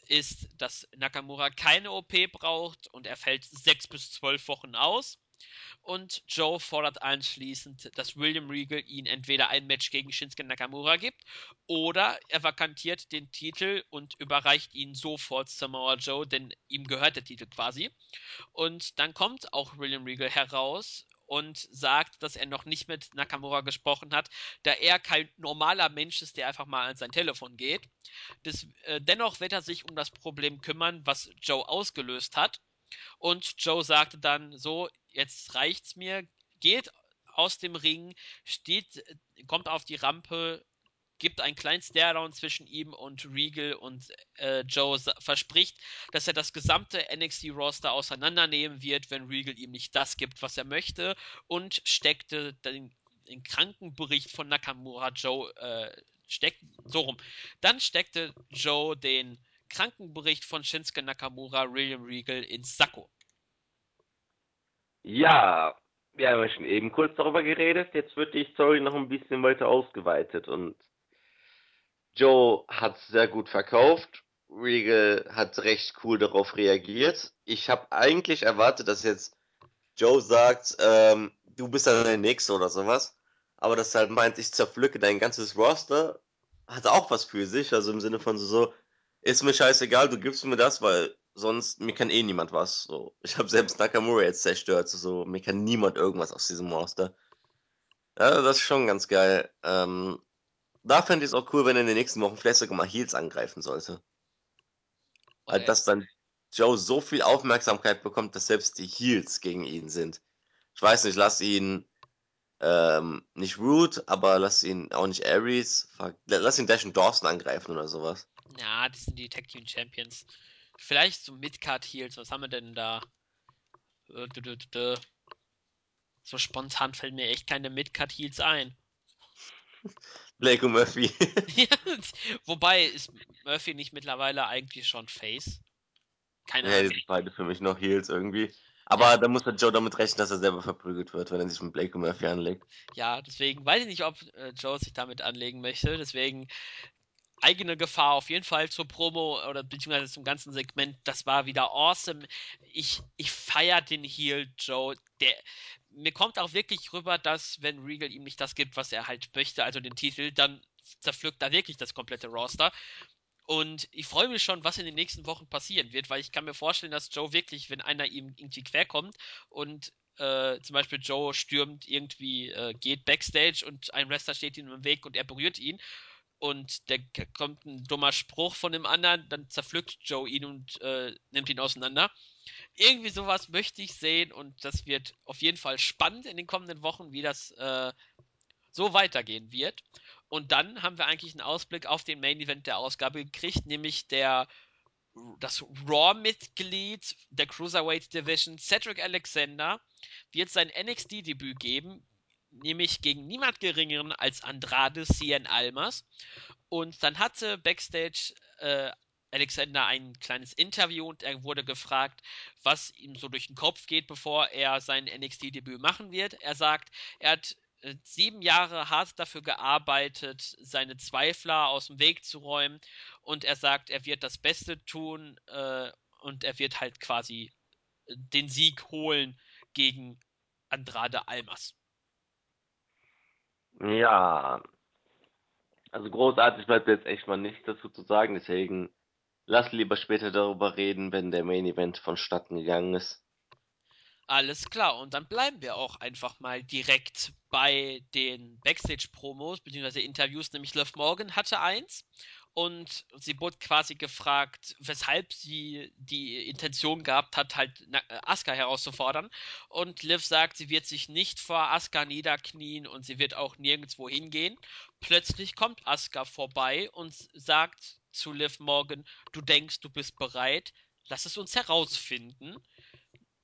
Speaker 1: ist, dass Nakamura keine OP braucht und er fällt sechs bis zwölf Wochen aus. Und Joe fordert anschließend, dass William Regal ihn entweder ein Match gegen Shinsuke Nakamura gibt oder er vakantiert den Titel und überreicht ihn sofort Samoa Joe, denn ihm gehört der Titel quasi. Und dann kommt auch William Regal heraus und sagt, dass er noch nicht mit Nakamura gesprochen hat, da er kein normaler Mensch ist, der einfach mal an sein Telefon geht. Das, äh, dennoch wird er sich um das Problem kümmern, was Joe ausgelöst hat. Und Joe sagte dann so, jetzt reicht's mir, geht aus dem Ring, steht, kommt auf die Rampe, gibt einen kleinen Staredown zwischen ihm und Regal und äh, Joe verspricht, dass er das gesamte NXT-Roster auseinandernehmen wird, wenn Regal ihm nicht das gibt, was er möchte und steckte den, den Krankenbericht von Nakamura Joe äh, steckt so rum. Dann steckte Joe den Krankenbericht von Shinsuke Nakamura William Regal ins Sakko.
Speaker 2: Ja, wir haben schon eben kurz darüber geredet. Jetzt wird die Story noch ein bisschen weiter ausgeweitet und Joe hat sehr gut verkauft. Regal hat recht cool darauf reagiert. Ich habe eigentlich erwartet, dass jetzt Joe sagt, ähm, du bist dann der Nächste oder sowas. Aber das halt meint, ich zerpflücke dein ganzes Roster, hat auch was für sich. Also im Sinne von so, ist mir scheißegal, du gibst mir das, weil sonst, mir kann eh niemand was. So. Ich habe selbst Nakamura jetzt zerstört. So, mir kann niemand irgendwas aus diesem Roster. Ja, das ist schon ganz geil. Ähm, da fände ich es auch cool, wenn er in den nächsten Wochen vielleicht sogar mal Heels angreifen sollte. Weil dass dann Joe so viel Aufmerksamkeit bekommt, dass selbst die Heels gegen ihn sind. Ich weiß nicht, lass ihn ähm, nicht Root, aber lass ihn auch nicht Aries. Lass ihn Dash und Dawson angreifen oder sowas.
Speaker 1: Ja, das sind die Tag Team Champions. Vielleicht so Midcard Heels. Was haben wir denn da? Äh, so spontan fällt mir echt keine Midcard Heels ein.
Speaker 2: Blake und Murphy.
Speaker 1: wobei ist Murphy nicht mittlerweile eigentlich schon Face?
Speaker 2: Keine Ahnung. Ja, die beide für mich noch Heels irgendwie. Aber ja. da muss der Joe damit rechnen, dass er selber verprügelt wird, wenn er sich mit Blake und Murphy anlegt.
Speaker 1: Ja, deswegen weiß ich nicht, ob äh, Joe sich damit anlegen möchte. Deswegen eigene Gefahr auf jeden Fall zur Promo oder beziehungsweise zum ganzen Segment. Das war wieder awesome. Ich, ich feiere den Heel Joe. Der, mir kommt auch wirklich rüber, dass wenn Regal ihm nicht das gibt, was er halt möchte, also den Titel, dann zerpflückt er wirklich das komplette Roster. Und ich freue mich schon, was in den nächsten Wochen passieren wird, weil ich kann mir vorstellen, dass Joe wirklich, wenn einer ihm irgendwie querkommt und äh, zum Beispiel Joe stürmt irgendwie, äh, geht backstage und ein Wrestler steht ihm im Weg und er berührt ihn und der kommt ein dummer Spruch von dem anderen, dann zerpflückt Joe ihn und äh, nimmt ihn auseinander. Irgendwie sowas möchte ich sehen und das wird auf jeden Fall spannend in den kommenden Wochen, wie das äh, so weitergehen wird. Und dann haben wir eigentlich einen Ausblick auf den Main Event der Ausgabe gekriegt, nämlich der das Raw-Mitglied der Cruiserweight Division, Cedric Alexander, wird sein NXT-Debüt geben nämlich gegen niemand geringeren als Andrade Cien Almas. Und dann hatte Backstage äh, Alexander ein kleines Interview und er wurde gefragt, was ihm so durch den Kopf geht, bevor er sein NXT-Debüt machen wird. Er sagt, er hat äh, sieben Jahre hart dafür gearbeitet, seine Zweifler aus dem Weg zu räumen und er sagt, er wird das Beste tun äh, und er wird halt quasi äh, den Sieg holen gegen Andrade Almas.
Speaker 2: Ja, also großartig bleibt jetzt echt mal nichts dazu zu sagen, deswegen lass lieber später darüber reden, wenn der Main Event vonstatten gegangen ist.
Speaker 1: Alles klar, und dann bleiben wir auch einfach mal direkt bei den Backstage-Promos bzw. Interviews, nämlich Liv Morgan hatte eins und sie wurde quasi gefragt, weshalb sie die Intention gehabt hat, halt äh, Asuka herauszufordern. Und Liv sagt, sie wird sich nicht vor Asuka niederknien und sie wird auch nirgendwo hingehen. Plötzlich kommt Asuka vorbei und sagt zu Liv Morgan, du denkst, du bist bereit, lass es uns herausfinden.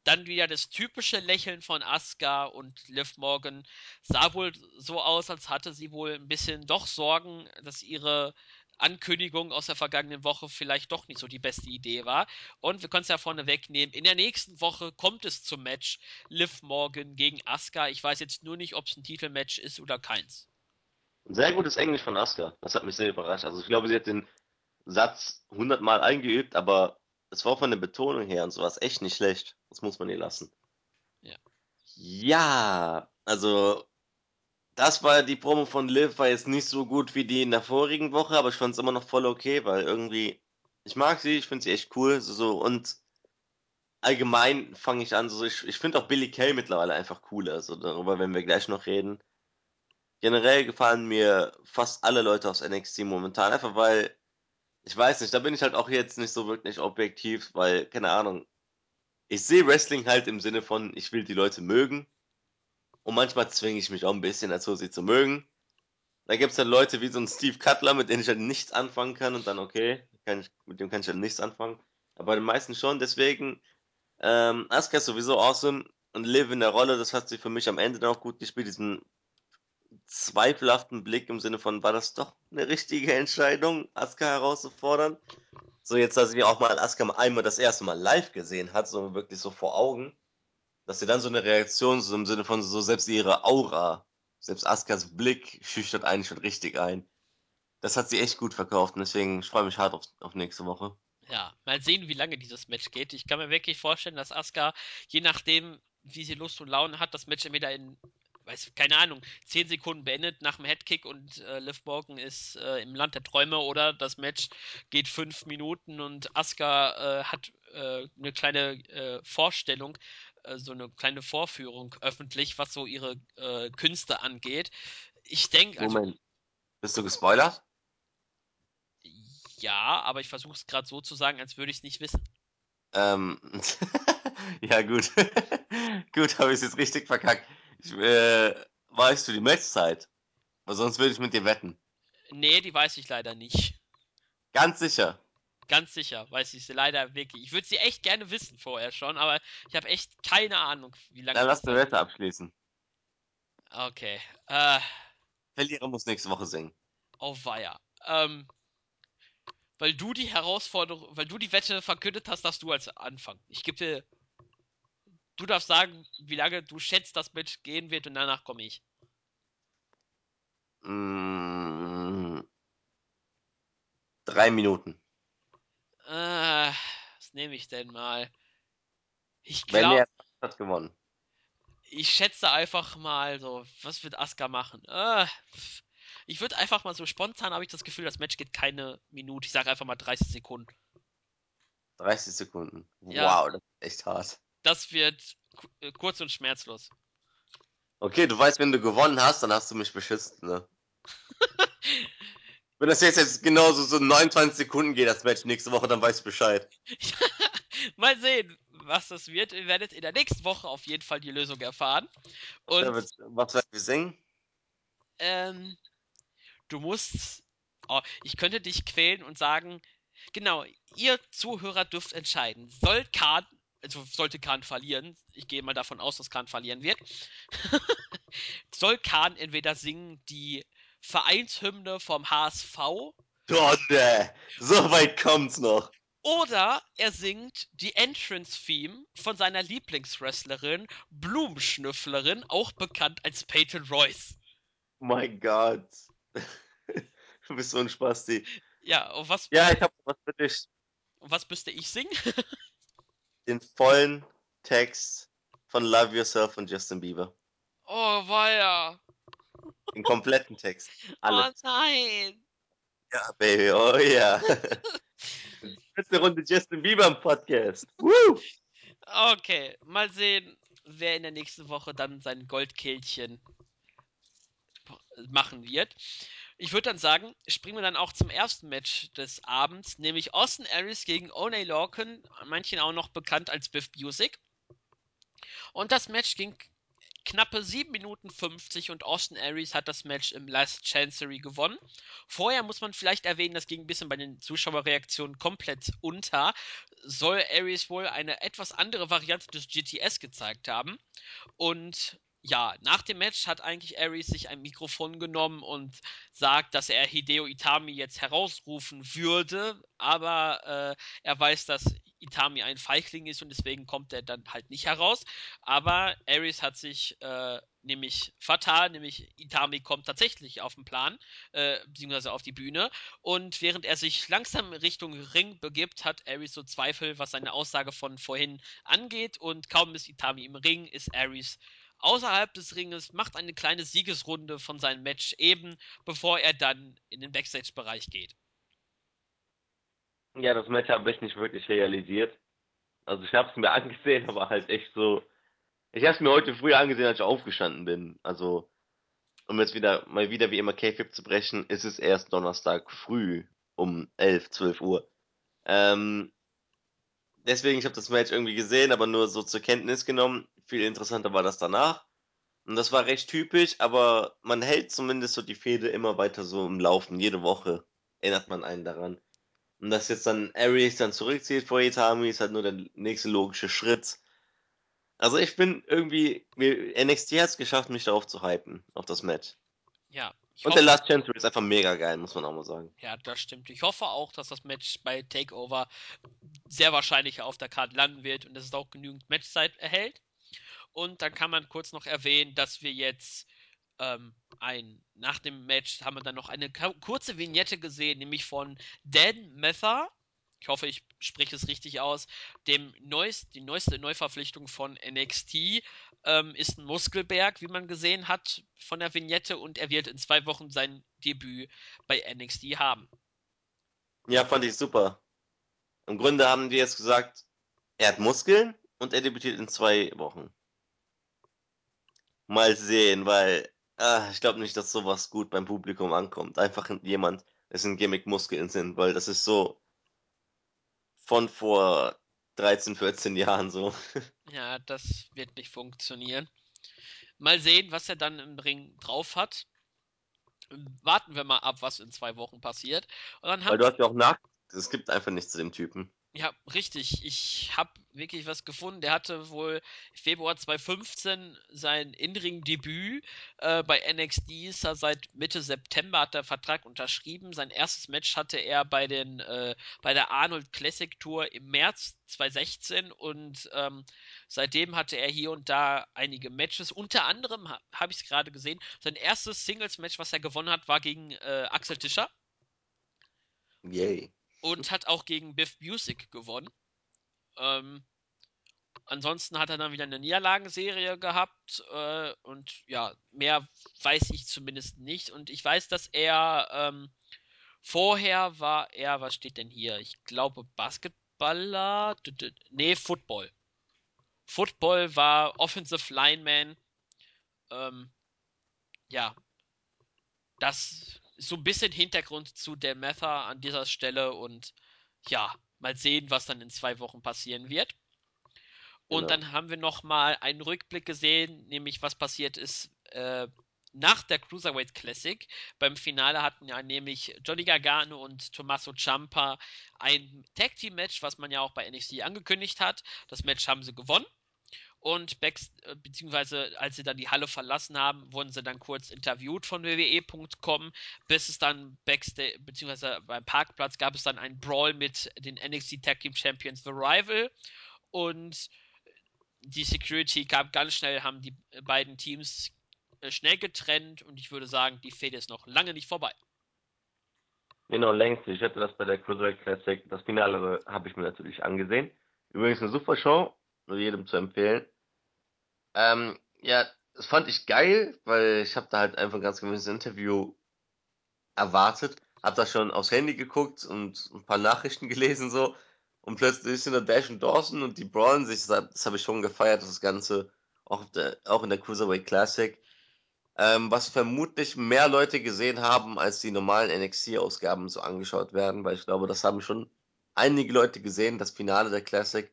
Speaker 1: Dann wieder das typische Lächeln von Asuka und Liv Morgan sah wohl so aus, als hatte sie wohl ein bisschen doch Sorgen, dass ihre Ankündigung aus der vergangenen Woche vielleicht doch nicht so die beste Idee war. Und wir können es ja vorne wegnehmen. In der nächsten Woche kommt es zum Match Liv Morgan gegen Asuka. Ich weiß jetzt nur nicht, ob es ein Titelmatch ist oder keins.
Speaker 2: Sehr gutes Englisch von Asuka. Das hat mich sehr überrascht. Also ich glaube, sie hat den Satz hundertmal eingeübt, aber es war von der Betonung her und sowas echt nicht schlecht. Das muss man ihr lassen.
Speaker 1: Ja.
Speaker 2: Ja, also das war die Promo von Liv, war jetzt nicht so gut wie die in der vorigen Woche, aber ich fand es immer noch voll okay, weil irgendwie, ich mag sie, ich finde sie echt cool, so, so und allgemein fange ich an, so ich, ich finde auch Billy Kay mittlerweile einfach cooler, also darüber werden wir gleich noch reden. Generell gefallen mir fast alle Leute aus NXT momentan, einfach weil, ich weiß nicht, da bin ich halt auch jetzt nicht so wirklich objektiv, weil, keine Ahnung, ich sehe Wrestling halt im Sinne von, ich will die Leute mögen. Und manchmal zwinge ich mich auch ein bisschen dazu, sie zu mögen. Da gibt es dann Leute wie so ein Steve Cutler, mit denen ich halt nichts anfangen kann und dann, okay, ich, mit dem kann ich halt nichts anfangen. Aber bei den meisten schon, deswegen, ähm, Asuka ist sowieso awesome und Liv in der Rolle, das hat sie für mich am Ende dann auch gut gespielt, diesen zweifelhaften Blick im Sinne von, war das doch eine richtige Entscheidung, Asuka herauszufordern? So jetzt, dass ich auch mal Asuka einmal das erste Mal live gesehen hat, so wirklich so vor Augen, dass sie dann so eine Reaktion so im Sinne von so selbst ihre Aura, selbst Askas Blick schüchtert einen schon richtig ein. Das hat sie echt gut verkauft und deswegen ich freue mich hart auf, auf nächste Woche.
Speaker 1: Ja, mal sehen, wie lange dieses Match geht. Ich kann mir wirklich vorstellen, dass Asuka, je nachdem, wie sie Lust und Laune hat, das Match entweder in weiß, keine Ahnung, 10 Sekunden beendet nach dem Headkick und äh, Liv Morgan ist äh, im Land der Träume oder das Match geht 5 Minuten und Asuka äh, hat äh, eine kleine äh, Vorstellung, äh, so eine kleine Vorführung öffentlich, was so ihre Künste angeht. Ich denke,
Speaker 2: also. Moment. Bist du gespoilert?
Speaker 1: Ja, aber ich versuche es gerade so zu sagen, als würde ich es nicht wissen.
Speaker 2: Ähm, ja, gut. gut, habe ich es jetzt richtig verkackt. Ich, äh, weißt du die Matchzeit? Weil sonst würde ich mit dir wetten.
Speaker 1: Nee, die weiß ich leider nicht.
Speaker 2: Ganz sicher.
Speaker 1: Ganz sicher, weiß ich sie leider wirklich. Ich würde sie echt gerne wissen vorher schon, aber ich habe echt keine Ahnung, wie lange.
Speaker 2: Dann lass eine Wette abschließen.
Speaker 1: Okay. Äh,
Speaker 2: Verlierer muss nächste Woche singen.
Speaker 1: Oh weia. Ähm, weil du die Herausforderung, weil du die Wette verkündet hast, dass du als Anfang. Ich gebe dir Du darfst sagen, wie lange du schätzt, das Match gehen wird und danach komme ich.
Speaker 2: Mm, drei Minuten.
Speaker 1: Äh, was nehme ich denn mal? Ich glaube.
Speaker 2: hat gewonnen.
Speaker 1: Ich schätze einfach mal so, was wird Asuka machen? Äh, ich würde einfach mal so spontan, habe ich das Gefühl, das Match geht keine Minute. Ich sage einfach mal 30 Sekunden.
Speaker 2: 30 Sekunden. Ja. Wow, das ist echt hart.
Speaker 1: Das wird äh, kurz und schmerzlos.
Speaker 2: Okay, du weißt, wenn du gewonnen hast, dann hast du mich beschützt, ne? wenn das jetzt, jetzt genauso so 29 Sekunden geht, das Match nächste Woche, dann weißt du Bescheid.
Speaker 1: Mal sehen, was das wird. Ihr werdet in der nächsten Woche auf jeden Fall die Lösung erfahren. Und,
Speaker 2: was werden wir singen?
Speaker 1: Ähm, du musst. Oh, ich könnte dich quälen und sagen, genau, ihr Zuhörer dürft entscheiden. Soll Kahn also sollte Kahn verlieren, ich gehe mal davon aus, dass Kahn verlieren wird, soll Kahn entweder singen die Vereinshymne vom HSV. Oh
Speaker 2: ne, so weit kommt's noch.
Speaker 1: Oder er singt die Entrance-Theme von seiner Lieblingswrestlerin, Blumenschnüfflerin, auch bekannt als Peyton Royce.
Speaker 2: Oh mein Gott. du bist so ein Spasti.
Speaker 1: Ja, und was.
Speaker 2: Ja, ich hab was für dich.
Speaker 1: Und was müsste ich singen?
Speaker 2: den vollen Text von Love Yourself von Justin Bieber.
Speaker 1: Oh, weia.
Speaker 2: Den kompletten Text. Alles.
Speaker 1: Oh nein.
Speaker 2: Ja, Baby, oh ja. Letzte Runde Justin Bieber im Podcast. Woo!
Speaker 1: Okay, mal sehen, wer in der nächsten Woche dann sein Goldkehlchen machen wird. Ich würde dann sagen, springen wir dann auch zum ersten Match des Abends, nämlich Austin Aries gegen Oney Lorcan, manchen auch noch bekannt als Biff Music. Und das Match ging knappe 7 Minuten 50 und Austin Aries hat das Match im Last Chancery gewonnen. Vorher muss man vielleicht erwähnen, das ging ein bisschen bei den Zuschauerreaktionen komplett unter. Soll Aries wohl eine etwas andere Variante des GTS gezeigt haben. Und ja, nach dem Match hat eigentlich Aries sich ein Mikrofon genommen und sagt, dass er Hideo Itami jetzt herausrufen würde, aber äh, er weiß, dass Itami ein Feigling ist und deswegen kommt er dann halt nicht heraus. Aber Aries hat sich äh, nämlich fatal, nämlich Itami kommt tatsächlich auf den Plan, äh, beziehungsweise auf die Bühne. Und während er sich langsam Richtung Ring begibt, hat Aries so Zweifel, was seine Aussage von vorhin angeht. Und kaum ist Itami im Ring, ist Aries außerhalb des Ringes, macht eine kleine Siegesrunde von seinem Match eben, bevor er dann in den Backstage-Bereich geht.
Speaker 2: Ja, das Match habe ich nicht wirklich realisiert. Also ich habe es mir angesehen, aber halt echt so. Ich habe es mir heute früh angesehen, als ich aufgestanden bin. Also um jetzt wieder mal wieder wie immer K-Fib zu brechen, ist es erst Donnerstag früh um 11, 12 Uhr. Ähm, deswegen, ich habe das Match irgendwie gesehen, aber nur so zur Kenntnis genommen. Viel interessanter war das danach. Und das war recht typisch, aber man hält zumindest so die Fehde immer weiter so im Laufen. Jede Woche erinnert man einen daran. Und dass jetzt dann Aries dann zurückzieht vor Itami, ist halt nur der nächste logische Schritt. Also ich bin irgendwie, NXT hat es geschafft, mich darauf zu hypen, auf das Match.
Speaker 1: Ja.
Speaker 2: Und
Speaker 1: hoffe,
Speaker 2: der Last Chance ist einfach mega geil, muss man auch mal sagen.
Speaker 1: Ja, das stimmt. Ich hoffe auch, dass das Match bei Takeover sehr wahrscheinlich auf der Karte landen wird und dass es auch genügend Matchzeit erhält. Und dann kann man kurz noch erwähnen, dass wir jetzt ähm, ein, nach dem Match haben wir dann noch eine kurze Vignette gesehen, nämlich von Dan Mether. Ich hoffe, ich spreche es richtig aus. Dem neuest, die neueste Neuverpflichtung von NXT ähm, ist ein Muskelberg, wie man gesehen hat von der Vignette, und er wird in zwei Wochen sein Debüt bei NXT haben.
Speaker 2: Ja, fand ich super. Im Grunde haben die jetzt gesagt, er hat Muskeln und er debütiert in zwei Wochen. Mal sehen, weil ah, ich glaube nicht, dass sowas gut beim Publikum ankommt. Einfach jemand, dessen Gimmick Muskeln sind, weil das ist so von vor 13, 14 Jahren so.
Speaker 1: Ja, das wird nicht funktionieren. Mal sehen, was er dann im Ring drauf hat. Warten wir mal ab, was in zwei Wochen passiert.
Speaker 2: weil du hast ja auch nach. Es gibt einfach nichts zu dem Typen.
Speaker 1: Ja, richtig. Ich habe wirklich was gefunden. Der hatte wohl Februar 2015 sein In-Ring-Debüt äh, bei NXT. Ist er seit Mitte September hat der Vertrag unterschrieben. Sein erstes Match hatte er bei den äh, bei der Arnold Classic Tour im März 2016 und ähm, seitdem hatte er hier und da einige Matches. Unter anderem ha habe ich es gerade gesehen. Sein erstes Singles-Match, was er gewonnen hat, war gegen äh, Axel Tischer.
Speaker 2: Yay
Speaker 1: und hat auch gegen Biff Music gewonnen. Ähm, ansonsten hat er dann wieder eine Niederlagenserie gehabt äh, und ja, mehr weiß ich zumindest nicht. Und ich weiß, dass er ähm, vorher war er, was steht denn hier? Ich glaube Basketballer, nee, Football. Football war Offensive Lineman. Ähm, ja, das so ein bisschen Hintergrund zu der Metha an dieser Stelle und ja, mal sehen, was dann in zwei Wochen passieren wird. Und genau. dann haben wir noch mal einen Rückblick gesehen, nämlich was passiert ist äh, nach der Cruiserweight Classic. Beim Finale hatten ja nämlich Johnny Gargano und Tommaso Ciampa ein Tag Team Match, was man ja auch bei NXT angekündigt hat. Das Match haben sie gewonnen und Backst äh, beziehungsweise als sie dann die Halle verlassen haben, wurden sie dann kurz interviewt von WWE.com, bis es dann Backstage, beziehungsweise beim Parkplatz gab es dann einen Brawl mit den NXT Tag Team Champions The Rival und die Security kam ganz schnell, haben die beiden Teams äh, schnell getrennt und ich würde sagen, die Fehde ist noch lange nicht vorbei.
Speaker 2: Genau, längst. Ich hatte das bei der Cruiserweight Classic, das Finale habe ich mir natürlich angesehen. Übrigens eine super Show, nur jedem zu empfehlen. Ähm, ja, das fand ich geil, weil ich habe da halt einfach ein ganz gewisses Interview erwartet. Hab da schon aufs Handy geguckt und ein paar Nachrichten gelesen so. Und plötzlich sind da Dash und Dawson und die brawlen sich. Das habe ich schon gefeiert, das Ganze. Auch, der, auch in der Cruiserweight Classic. Ähm, was vermutlich mehr Leute gesehen haben, als die normalen NXT-Ausgaben so angeschaut werden, weil ich glaube, das haben schon einige Leute gesehen, das Finale der Classic.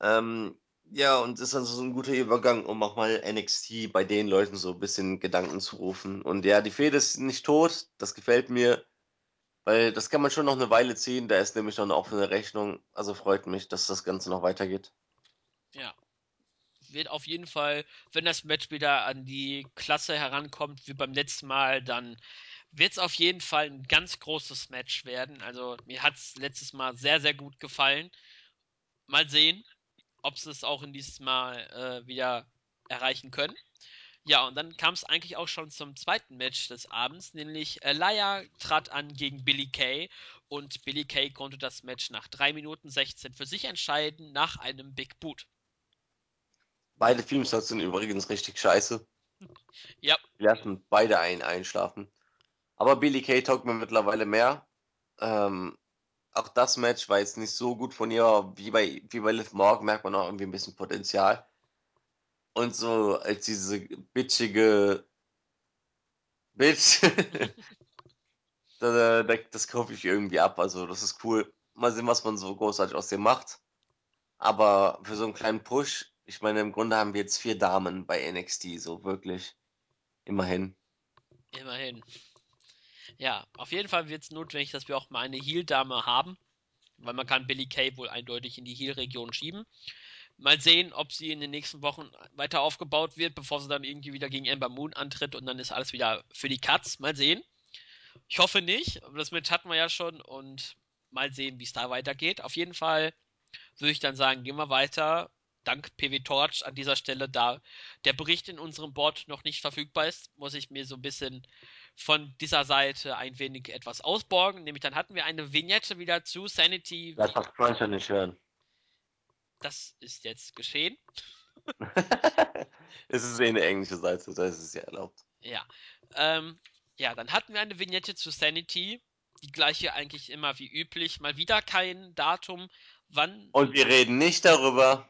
Speaker 2: Ähm, ja, und ist dann so ein guter Übergang, um auch mal NXT bei den Leuten so ein bisschen Gedanken zu rufen. Und ja, die Fehde ist nicht tot, das gefällt mir, weil das kann man schon noch eine Weile ziehen. Da ist nämlich noch eine offene Rechnung. Also freut mich, dass das Ganze noch weitergeht.
Speaker 1: Ja. Wird auf jeden Fall, wenn das Match wieder an die Klasse herankommt wie beim letzten Mal, dann wird es auf jeden Fall ein ganz großes Match werden. Also mir hat es letztes Mal sehr, sehr gut gefallen. Mal sehen ob sie es auch in diesem Mal äh, wieder erreichen können. Ja, und dann kam es eigentlich auch schon zum zweiten Match des Abends, nämlich Elia trat an gegen Billy Kay und Billy Kay konnte das Match nach 3 Minuten 16 für sich entscheiden, nach einem Big Boot.
Speaker 2: Beide Filmstarts sind übrigens richtig scheiße.
Speaker 1: Ja.
Speaker 2: Wir lassen beide einen einschlafen. Aber Billy Kay taugt mir mittlerweile mehr. Ähm, auch das Match war jetzt nicht so gut von ihr, wie bei, wie bei Liv Morgan merkt man auch irgendwie ein bisschen Potenzial. Und so als diese bitchige Bitch, da, da, das kaufe ich irgendwie ab. Also das ist cool. Mal sehen, was man so großartig aus dem macht. Aber für so einen kleinen Push, ich meine, im Grunde haben wir jetzt vier Damen bei NXT, so wirklich. Immerhin.
Speaker 1: Immerhin. Ja, auf jeden Fall wird es notwendig, dass wir auch mal eine Heel-Dame haben, weil man kann Billy Kay wohl eindeutig in die Heel-Region schieben. Mal sehen, ob sie in den nächsten Wochen weiter aufgebaut wird, bevor sie dann irgendwie wieder gegen Ember Moon antritt und dann ist alles wieder für die Katz. Mal sehen. Ich hoffe nicht, aber das Match hatten wir ja schon und mal sehen, wie es da weitergeht. Auf jeden Fall würde ich dann sagen, gehen wir weiter. Dank PW Torch an dieser Stelle, da der Bericht in unserem Board noch nicht verfügbar ist, muss ich mir so ein bisschen von dieser Seite ein wenig etwas ausborgen. Nämlich dann hatten wir eine Vignette wieder zu Sanity.
Speaker 2: Das Cruncher nicht hören.
Speaker 1: Das ist jetzt geschehen.
Speaker 2: es ist eh eine englische Seite, da ist es ja erlaubt.
Speaker 1: Ja. Ähm, ja, dann hatten wir eine Vignette zu Sanity. Die gleiche eigentlich immer wie üblich. Mal wieder kein Datum, wann.
Speaker 2: Und wir reden nicht darüber.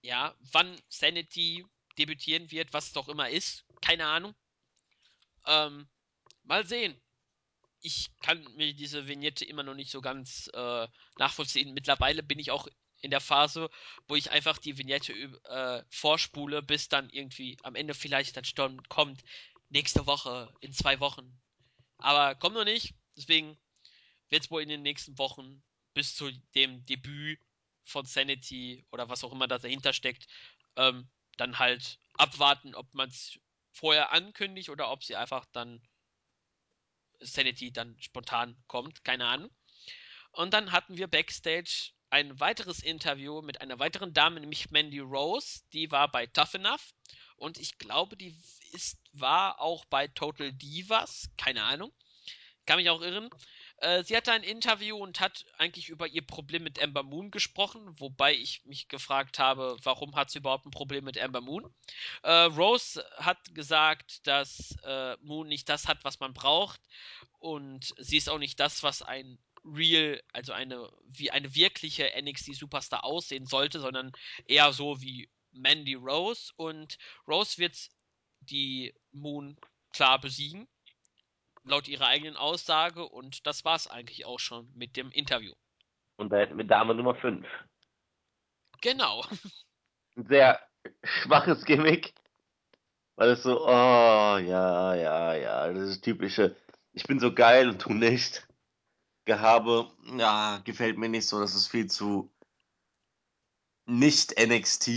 Speaker 1: Ja, wann Sanity debütieren wird, was es doch immer ist. Keine Ahnung. Ähm, mal sehen. Ich kann mir diese Vignette immer noch nicht so ganz äh, nachvollziehen. Mittlerweile bin ich auch in der Phase, wo ich einfach die Vignette äh, vorspule, bis dann irgendwie am Ende vielleicht dann Sturm kommt. Nächste Woche, in zwei Wochen. Aber kommt noch nicht. Deswegen wird es wohl in den nächsten Wochen bis zu dem Debüt von Sanity oder was auch immer da dahinter steckt, ähm, dann halt abwarten, ob man es vorher ankündigt oder ob sie einfach dann Sanity dann spontan kommt, keine Ahnung. Und dann hatten wir backstage ein weiteres Interview mit einer weiteren Dame, nämlich Mandy Rose. Die war bei Tough Enough und ich glaube, die ist, war auch bei Total Divas, keine Ahnung. Kann mich auch irren. Äh, sie hatte ein Interview und hat eigentlich über ihr Problem mit Ember Moon gesprochen, wobei ich mich gefragt habe, warum hat sie überhaupt ein Problem mit Ember Moon? Äh, Rose hat gesagt, dass äh, Moon nicht das hat, was man braucht und sie ist auch nicht das, was ein real, also eine, wie eine wirkliche NXT-Superstar aussehen sollte, sondern eher so wie Mandy Rose. Und Rose wird die Moon klar besiegen, laut ihrer eigenen Aussage. Und das war es eigentlich auch schon mit dem Interview.
Speaker 2: Und da hätten wir Dame Nummer 5.
Speaker 1: Genau.
Speaker 2: Ein sehr schwaches Gimmick. Weil es so, oh, ja, ja, ja, das ist typische, ich bin so geil und du nicht. Gehabe, ja, gefällt mir nicht so. Das ist viel zu nicht NXT,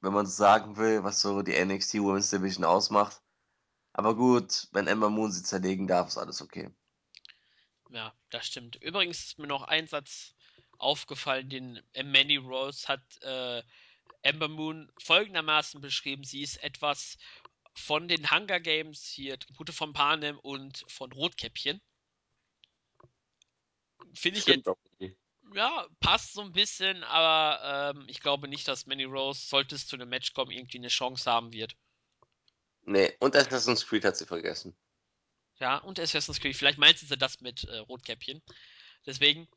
Speaker 2: wenn man sagen will, was so die NXT Women's Division ausmacht. Aber gut, wenn Ember Moon sie zerlegen darf, ist alles okay.
Speaker 1: Ja, das stimmt. Übrigens ist mir noch ein Satz aufgefallen, den Mandy Rose hat äh, Ember Moon folgendermaßen beschrieben. Sie ist etwas von den Hunger Games hier, Tribute von Panem und von Rotkäppchen. Finde ich jetzt. Ja, passt so ein bisschen, aber ähm, ich glaube nicht, dass Manny Rose, sollte es zu einem Match kommen, irgendwie eine Chance haben wird.
Speaker 2: Nee, und Assassin's Creed hat sie vergessen.
Speaker 1: Ja, und Assassin's Creed. Vielleicht meinten sie das mit äh, Rotkäppchen. Deswegen.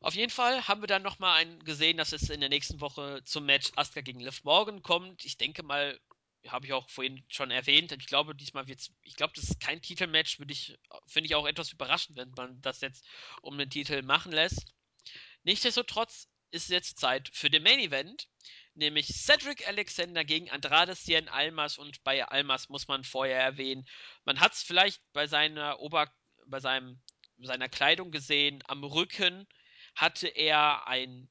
Speaker 1: Auf jeden Fall haben wir dann nochmal gesehen, dass es in der nächsten Woche zum Match Asuka gegen Liv Morgan kommt. Ich denke mal, habe ich auch vorhin schon erwähnt. Ich glaube, diesmal wird ich glaube, das ist kein Titelmatch, ich, finde ich auch etwas überraschend, wenn man das jetzt um den Titel machen lässt. Nichtsdestotrotz ist jetzt Zeit für den Main Event, nämlich Cedric Alexander gegen Andrade Cien Almas und bei Almas muss man vorher erwähnen, man hat es vielleicht bei seiner Ober, bei seinem, seiner Kleidung gesehen, am Rücken hatte er ein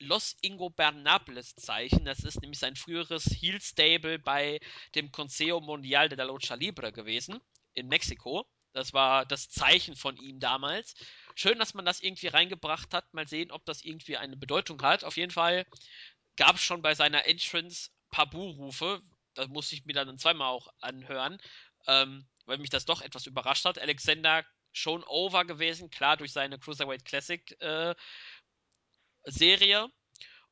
Speaker 1: Los Ingobernables Zeichen. Das ist nämlich sein früheres Heel Stable bei dem Consejo Mundial de la Lucha Libre gewesen in Mexiko. Das war das Zeichen von ihm damals. Schön, dass man das irgendwie reingebracht hat. Mal sehen, ob das irgendwie eine Bedeutung hat. Auf jeden Fall gab es schon bei seiner Entrance ein paar Buhrufe. Da musste ich mir dann zweimal auch anhören, ähm, weil mich das doch etwas überrascht hat. Alexander schon over gewesen, klar durch seine Cruiserweight Classic äh, Serie.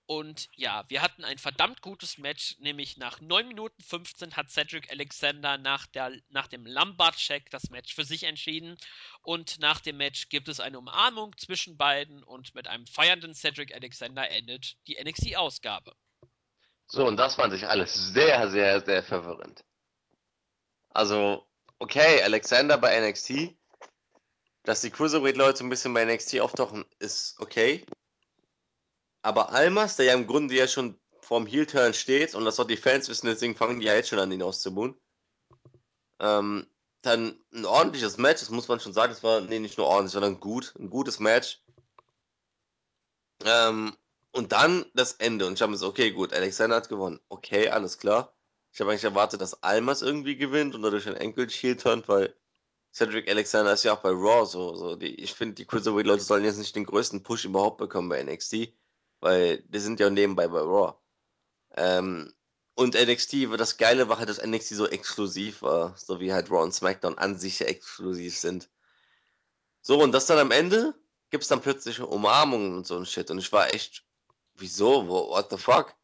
Speaker 1: Und ja, wir hatten ein verdammt gutes Match, nämlich nach 9 Minuten 15 hat Cedric Alexander nach, der, nach dem Lombard-Check das Match für sich entschieden. Und nach dem Match gibt es eine Umarmung zwischen beiden und mit einem feiernden Cedric Alexander endet die NXT-Ausgabe.
Speaker 2: So, und das fand ich alles sehr, sehr, sehr verwirrend. Also, okay, Alexander bei NXT, dass die Cruiserweight-Leute ein bisschen bei NXT auftauchen, ist okay. Aber Almas, der ja im Grunde ja schon vorm Heel-Turn steht und das auch die Fans wissen, deswegen fangen die ja jetzt schon an, ihn auszubuhen. Ähm, dann ein ordentliches Match, das muss man schon sagen, das war, nee, nicht nur ordentlich, sondern gut, ein gutes Match. Ähm, und dann das Ende und ich habe mir so, okay, gut, Alexander hat gewonnen. Okay, alles klar. Ich habe eigentlich erwartet, dass Almas irgendwie gewinnt und dadurch ein Enkel Shield turnt, weil Cedric Alexander ist ja auch bei Raw so. so die, ich finde, die Cruiserweight-Leute sollen jetzt nicht den größten Push überhaupt bekommen bei NXT weil die sind ja nebenbei bei Raw. Ähm, und NXT, das Geile war halt, dass NXT so exklusiv war, so wie halt Raw und SmackDown an sich exklusiv sind. So, und das dann am Ende gibt es dann plötzlich Umarmungen und so ein Shit. Und ich war echt, wieso? What the fuck?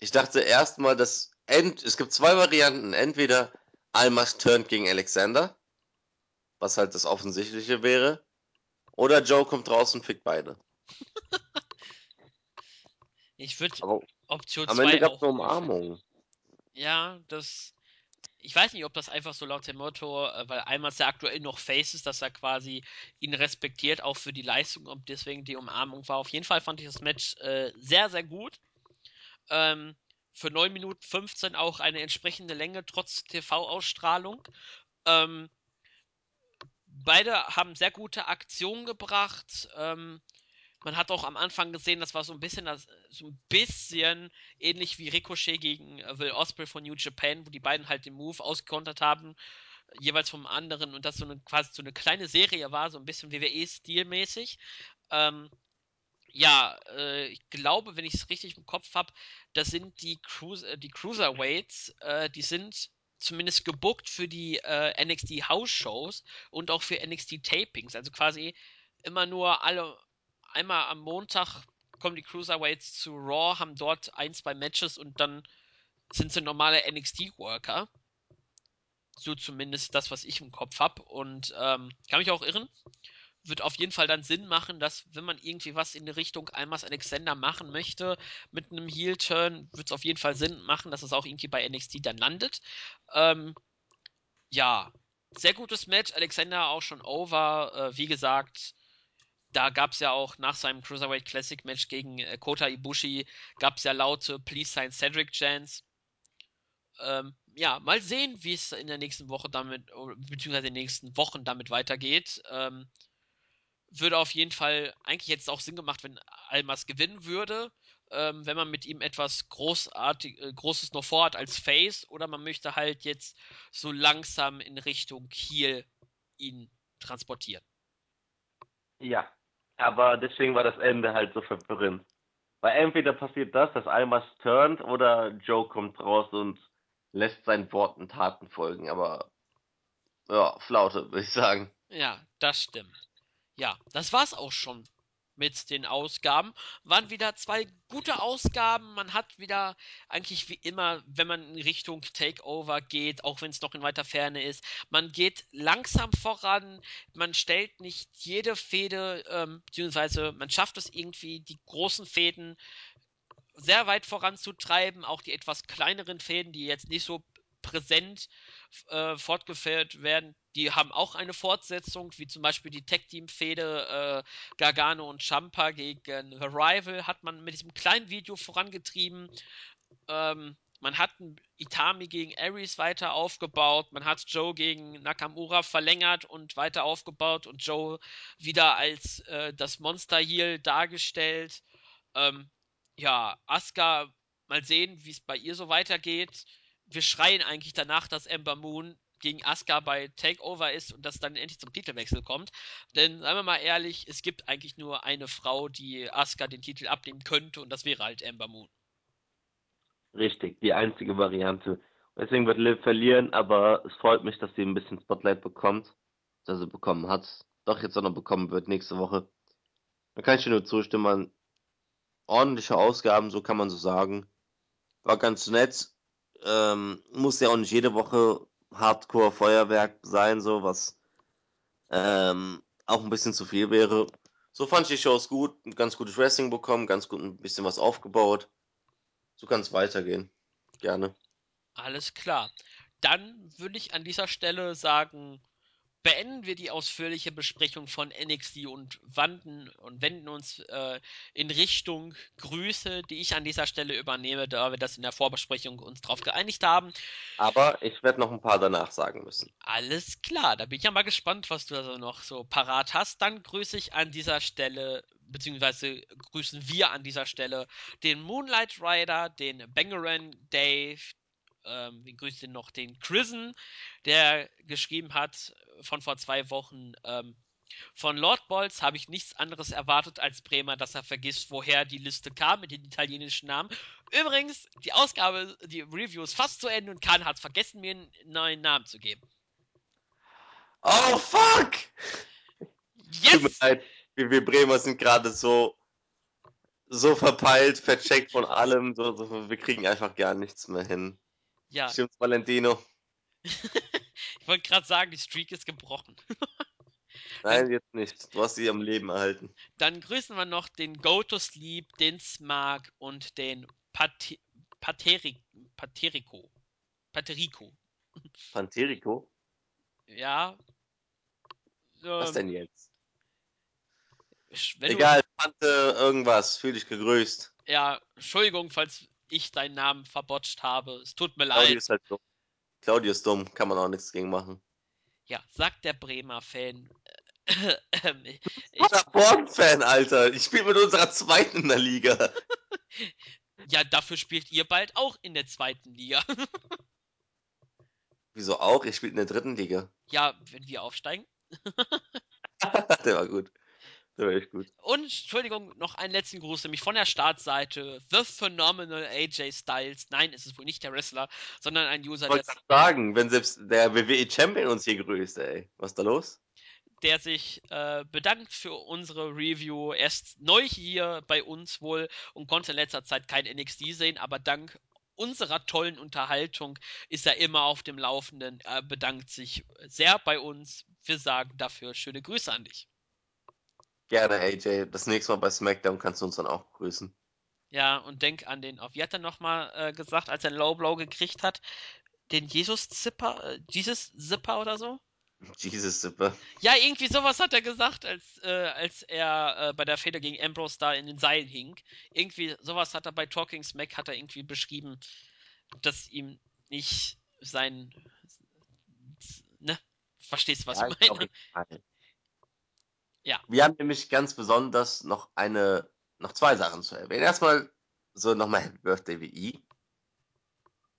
Speaker 2: Ich dachte erstmal, dass End, es gibt zwei Varianten. Entweder Almas turnt gegen Alexander, was halt das Offensichtliche wäre, oder Joe kommt raus und fickt beide.
Speaker 1: Ich würde Option
Speaker 2: 2 Am Ende gab es eine Umarmung.
Speaker 1: Ja, das. Ich weiß nicht, ob das einfach so laut dem Motto, äh, weil einmal ist er aktuell noch Face ist, dass er quasi ihn respektiert, auch für die Leistung und deswegen die Umarmung war. Auf jeden Fall fand ich das Match äh, sehr, sehr gut. Ähm, für 9 Minuten 15 auch eine entsprechende Länge, trotz TV-Ausstrahlung. Ähm, beide haben sehr gute Aktionen gebracht. Ähm, man hat auch am Anfang gesehen, das war so ein bisschen das, so ein bisschen ähnlich wie Ricochet gegen äh, Will Osprey von New Japan, wo die beiden halt den Move ausgekontert haben, jeweils vom anderen und das so eine quasi so eine kleine Serie war, so ein bisschen WWE-Stilmäßig. Ähm, ja, äh, ich glaube, wenn ich es richtig im Kopf habe, das sind die, Cruise, äh, die Cruiserweights, äh, die sind zumindest gebuckt für die äh, NXT House Shows und auch für NXT Tapings. Also quasi immer nur alle einmal am Montag kommen die Cruiserweights zu Raw, haben dort ein, zwei Matches und dann sind sie normale NXT-Worker. So zumindest das, was ich im Kopf habe. Und ähm, kann mich auch irren. Wird auf jeden Fall dann Sinn machen, dass, wenn man irgendwie was in die Richtung Almas Alexander machen möchte, mit einem Heel-Turn, wird es auf jeden Fall Sinn machen, dass es auch irgendwie bei NXT dann landet. Ähm, ja, sehr gutes Match. Alexander auch schon over. Äh, wie gesagt, da gab es ja auch nach seinem Cruiserweight Classic Match gegen äh, Kota Ibushi, gab es ja laute Please Sign Cedric Chance. Ähm, ja, mal sehen, wie es in der nächsten Woche damit, beziehungsweise in den nächsten Wochen damit weitergeht. Ähm, würde auf jeden Fall eigentlich jetzt auch Sinn gemacht, wenn Almas gewinnen würde. Ähm, wenn man mit ihm etwas großartig, äh, Großes noch vorhat als Face oder man möchte halt jetzt so langsam in Richtung Kiel ihn transportieren.
Speaker 2: Ja, aber deswegen war das Ende halt so verwirrend. Weil entweder passiert das, dass Almas turnt, oder Joe kommt raus und lässt seinen Worten Taten folgen. Aber ja, Flaute, würde ich sagen.
Speaker 1: Ja, das stimmt. Ja, das war's auch schon mit den Ausgaben. Waren wieder zwei gute Ausgaben. Man hat wieder eigentlich wie immer, wenn man in Richtung Takeover geht, auch wenn es noch in weiter Ferne ist, man geht langsam voran. Man stellt nicht jede Fehde, ähm, beziehungsweise man schafft es irgendwie, die großen Fäden sehr weit voranzutreiben. Auch die etwas kleineren Fäden, die jetzt nicht so präsent äh, fortgeführt werden, die haben auch eine Fortsetzung, wie zum Beispiel die Tech-Team-Fehde äh, Gargano und Champa gegen Arrival hat man mit diesem kleinen Video vorangetrieben. Ähm, man hat Itami gegen Ares weiter aufgebaut, man hat Joe gegen Nakamura verlängert und weiter aufgebaut und Joe wieder als äh, das Monster Heel dargestellt. Ähm, ja, Asuka, mal sehen, wie es bei ihr so weitergeht. Wir schreien eigentlich danach, dass Ember Moon gegen Asuka bei Takeover ist und das dann endlich zum Titelwechsel kommt. Denn, seien wir mal ehrlich, es gibt eigentlich nur eine Frau, die Asuka den Titel abnehmen könnte und das wäre halt Ember Moon.
Speaker 2: Richtig, die einzige Variante. Deswegen wird Liv verlieren, aber es freut mich, dass sie ein bisschen Spotlight bekommt. Dass sie bekommen hat. Doch jetzt auch noch bekommen wird nächste Woche. Da kann ich dir nur zustimmen. ordentliche Ausgaben, so kann man so sagen. War ganz nett. Ähm, muss ja auch nicht jede Woche Hardcore-Feuerwerk sein, so was ähm, auch ein bisschen zu viel wäre. So fand ich die Shows gut, ganz gutes Wrestling bekommen, ganz gut ein bisschen was aufgebaut. So kann es weitergehen. Gerne.
Speaker 1: Alles klar. Dann würde ich an dieser Stelle sagen, beenden wir die ausführliche Besprechung von NXT und wanden und wenden uns äh, in Richtung Grüße, die ich an dieser Stelle übernehme, da wir das in der Vorbesprechung uns drauf geeinigt haben.
Speaker 2: Aber ich werde noch ein paar danach sagen müssen.
Speaker 1: Alles klar, da bin ich ja mal gespannt, was du also noch so parat hast. Dann grüße ich an dieser Stelle, beziehungsweise grüßen wir an dieser Stelle den Moonlight Rider, den Bangaran Dave, ähm, wir grüßen noch den Chrisen, der geschrieben hat von vor zwei Wochen, ähm, von Lord Bolz habe ich nichts anderes erwartet als Bremer, dass er vergisst, woher die Liste kam mit den italienischen Namen. Übrigens, die Ausgabe, die Review ist fast zu Ende und Kahn hat vergessen, mir einen neuen Namen zu geben.
Speaker 2: Oh fuck!
Speaker 1: Yes!
Speaker 2: Tut mir leid, wir, wir Bremer sind gerade so so verpeilt, vercheckt von allem, so, so, wir kriegen einfach gar nichts mehr hin.
Speaker 1: Ja,
Speaker 2: Stimmt's, Valentino?
Speaker 1: ich wollte gerade sagen, die Streak ist gebrochen.
Speaker 2: Nein, jetzt nicht. Du hast sie am Leben erhalten.
Speaker 1: Dann grüßen wir noch den Go to Sleep, den Smart und den Pate Pateri Paterico. Paterico.
Speaker 2: Panterico?
Speaker 1: Ja.
Speaker 2: Was denn jetzt? Egal, Tante, irgendwas. Fühl dich gegrüßt.
Speaker 1: Ja, Entschuldigung, falls ich deinen Namen verbotscht habe. Es tut mir
Speaker 2: Claudio
Speaker 1: leid.
Speaker 2: ist halt dumm. Claudio ist dumm, kann man auch nichts gegen machen.
Speaker 1: Ja, sagt der Bremer Fan. Ähm, ich,
Speaker 2: Paderborn-Fan, Alter. Ich spiele mit unserer zweiten in der Liga.
Speaker 1: ja, dafür spielt ihr bald auch in der zweiten Liga.
Speaker 2: Wieso auch? Ihr spielt in der dritten Liga.
Speaker 1: ja, wenn wir aufsteigen.
Speaker 2: Der war gut. Der war echt gut.
Speaker 1: Und, Entschuldigung, noch einen letzten Gruß, nämlich von der Startseite. The Phenomenal AJ Styles. Nein, es ist wohl nicht der Wrestler, sondern ein User,
Speaker 2: Ich wollte sagen, wenn selbst der WWE-Champion uns hier grüßt, ey. Was ist da los?
Speaker 1: der sich äh, bedankt für unsere Review. Er ist neu hier bei uns wohl und konnte in letzter Zeit kein NXT sehen, aber dank unserer tollen Unterhaltung ist er immer auf dem Laufenden. Er bedankt sich sehr bei uns. Wir sagen dafür schöne Grüße an dich.
Speaker 2: Gerne, AJ. Das nächste Mal bei SmackDown kannst du uns dann auch grüßen.
Speaker 1: Ja, und denk an den, auf wie hat er nochmal äh, gesagt, als er einen Low Blow gekriegt hat? Den Jesus-Zipper, äh, Jesus-Zipper oder so?
Speaker 2: Jesus, super.
Speaker 1: Ja, irgendwie sowas hat er gesagt, als, äh, als er äh, bei der Fehde gegen Ambrose da in den Seilen hing. Irgendwie sowas hat er bei Talking Smack hat er irgendwie beschrieben, dass ihm nicht sein, ne, verstehst was
Speaker 2: Ja,
Speaker 1: ich meine?
Speaker 2: egal.
Speaker 1: Ja.
Speaker 2: Wir haben nämlich ganz besonders noch eine, noch zwei Sachen zu erwähnen. Erstmal so nochmal Happy Birthday WI.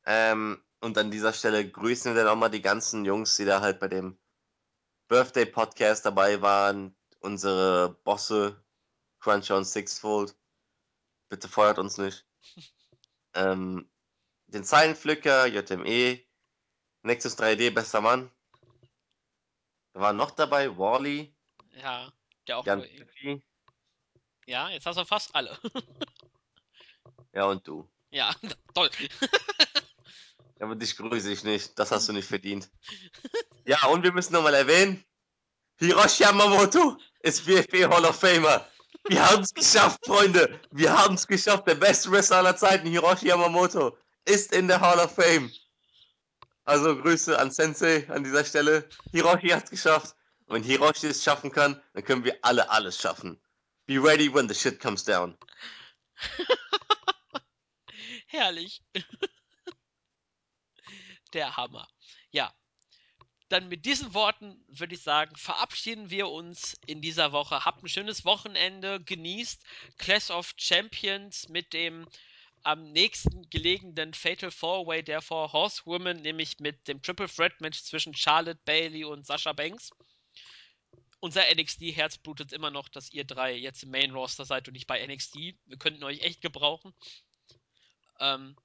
Speaker 2: Ähm, und an dieser Stelle grüßen wir dann nochmal die ganzen Jungs, die da halt bei dem Birthday Podcast dabei waren. Unsere Bosse, Cruncher und Sixfold. Bitte feuert uns nicht. ähm, den Zeilenpflücker, JME, Nexus 3D, bester Mann. Da war noch dabei Wally,
Speaker 1: Ja, der auch
Speaker 2: Jan
Speaker 1: nur, ja, jetzt hast du fast alle.
Speaker 2: ja und du.
Speaker 1: ja, toll.
Speaker 2: Ja, aber dich grüße ich nicht. Das hast du nicht verdient. Ja, und wir müssen nochmal erwähnen, Hiroshi Yamamoto ist WFB Hall of Famer. Wir haben es geschafft, Freunde. Wir haben es geschafft. Der beste Wrestler aller Zeiten, Hiroshi Yamamoto, ist in der Hall of Fame. Also Grüße an Sensei an dieser Stelle. Hiroshi hat es geschafft. Und wenn Hiroshi es schaffen kann, dann können wir alle alles schaffen. Be ready when the shit comes down.
Speaker 1: Herrlich. Der Hammer. Ja. Dann mit diesen Worten würde ich sagen, verabschieden wir uns in dieser Woche. Habt ein schönes Wochenende, genießt Clash of Champions mit dem am nächsten gelegenen Fatal Four Way der Four Horsewomen, nämlich mit dem Triple Threat Match zwischen Charlotte Bailey und Sasha Banks. Unser NXT-Herz blutet immer noch, dass ihr drei jetzt im Main Roster seid und nicht bei NXT. Wir könnten euch echt gebrauchen. Ähm,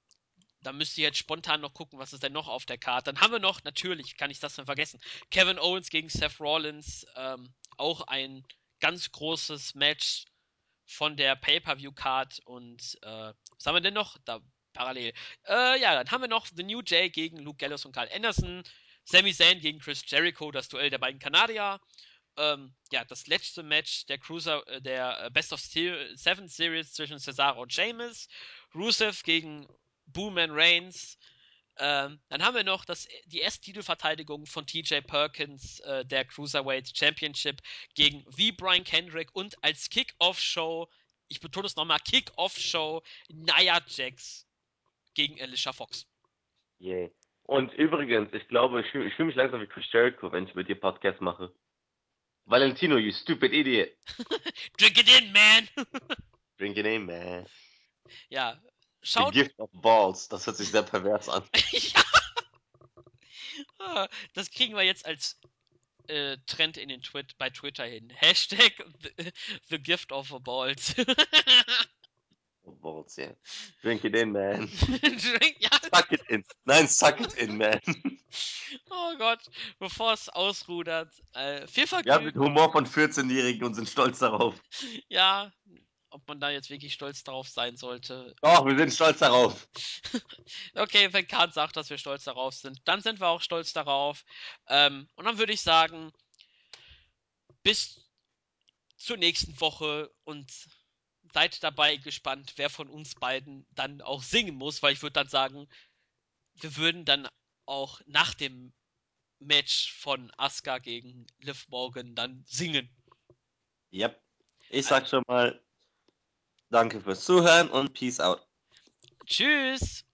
Speaker 1: da müsst ihr jetzt spontan noch gucken, was ist denn noch auf der Karte. Dann haben wir noch, natürlich kann ich das dann vergessen, Kevin Owens gegen Seth Rollins. Ähm, auch ein ganz großes Match, von der Pay-Per-View-Card und äh, was haben wir denn noch? Da parallel. Äh, ja, dann haben wir noch The New Jay gegen Luke Gallows und Carl Anderson. Sami Zayn gegen Chris Jericho, das Duell der beiden Kanadier. Ähm, ja, das letzte Match der Cruiser, äh, der Best of Seven Series zwischen Cesaro und Sheamus. Rusev gegen Boomman Reigns. Ähm, dann haben wir noch das, die S-Titelverteidigung von TJ Perkins, äh, der Cruiserweight Championship, gegen V. Brian Kendrick und als Kick-Off-Show, ich betone es nochmal, Kick-Off-Show, Nia Jax gegen Alicia Fox.
Speaker 2: Yeah. Und übrigens, ich glaube, ich fühle fühl mich langsam wie Chris Jericho, wenn ich mit dir Podcast mache. Valentino, you stupid idiot.
Speaker 1: Drink it in, man.
Speaker 2: Drink it in, man.
Speaker 1: Ja,
Speaker 2: Schaut. The Gift of Balls, das hört sich sehr pervers an.
Speaker 1: ja. Ah, das kriegen wir jetzt als äh, Trend in den Twit bei Twitter hin. Hashtag the, the Gift of Balls.
Speaker 2: Balls, yeah. Drink it in, man. Drink, ja. Suck it in. Nein, suck it in, man.
Speaker 1: Oh Gott, bevor es ausrudert. Äh, viel
Speaker 2: Vergnügen. Wir haben den Humor von 14-Jährigen und sind stolz darauf.
Speaker 1: Ja, ob man da jetzt wirklich stolz darauf sein sollte.
Speaker 2: Doch, wir sind stolz darauf.
Speaker 1: okay, wenn Kahn sagt, dass wir stolz darauf sind, dann sind wir auch stolz darauf. Ähm, und dann würde ich sagen, bis zur nächsten Woche und seid dabei gespannt, wer von uns beiden dann auch singen muss, weil ich würde dann sagen, wir würden dann auch nach dem Match von Asuka gegen Liv Morgan dann singen.
Speaker 2: Yep. Ich sag schon mal, Danke fürs Zuhören und Peace out.
Speaker 1: Tschüss.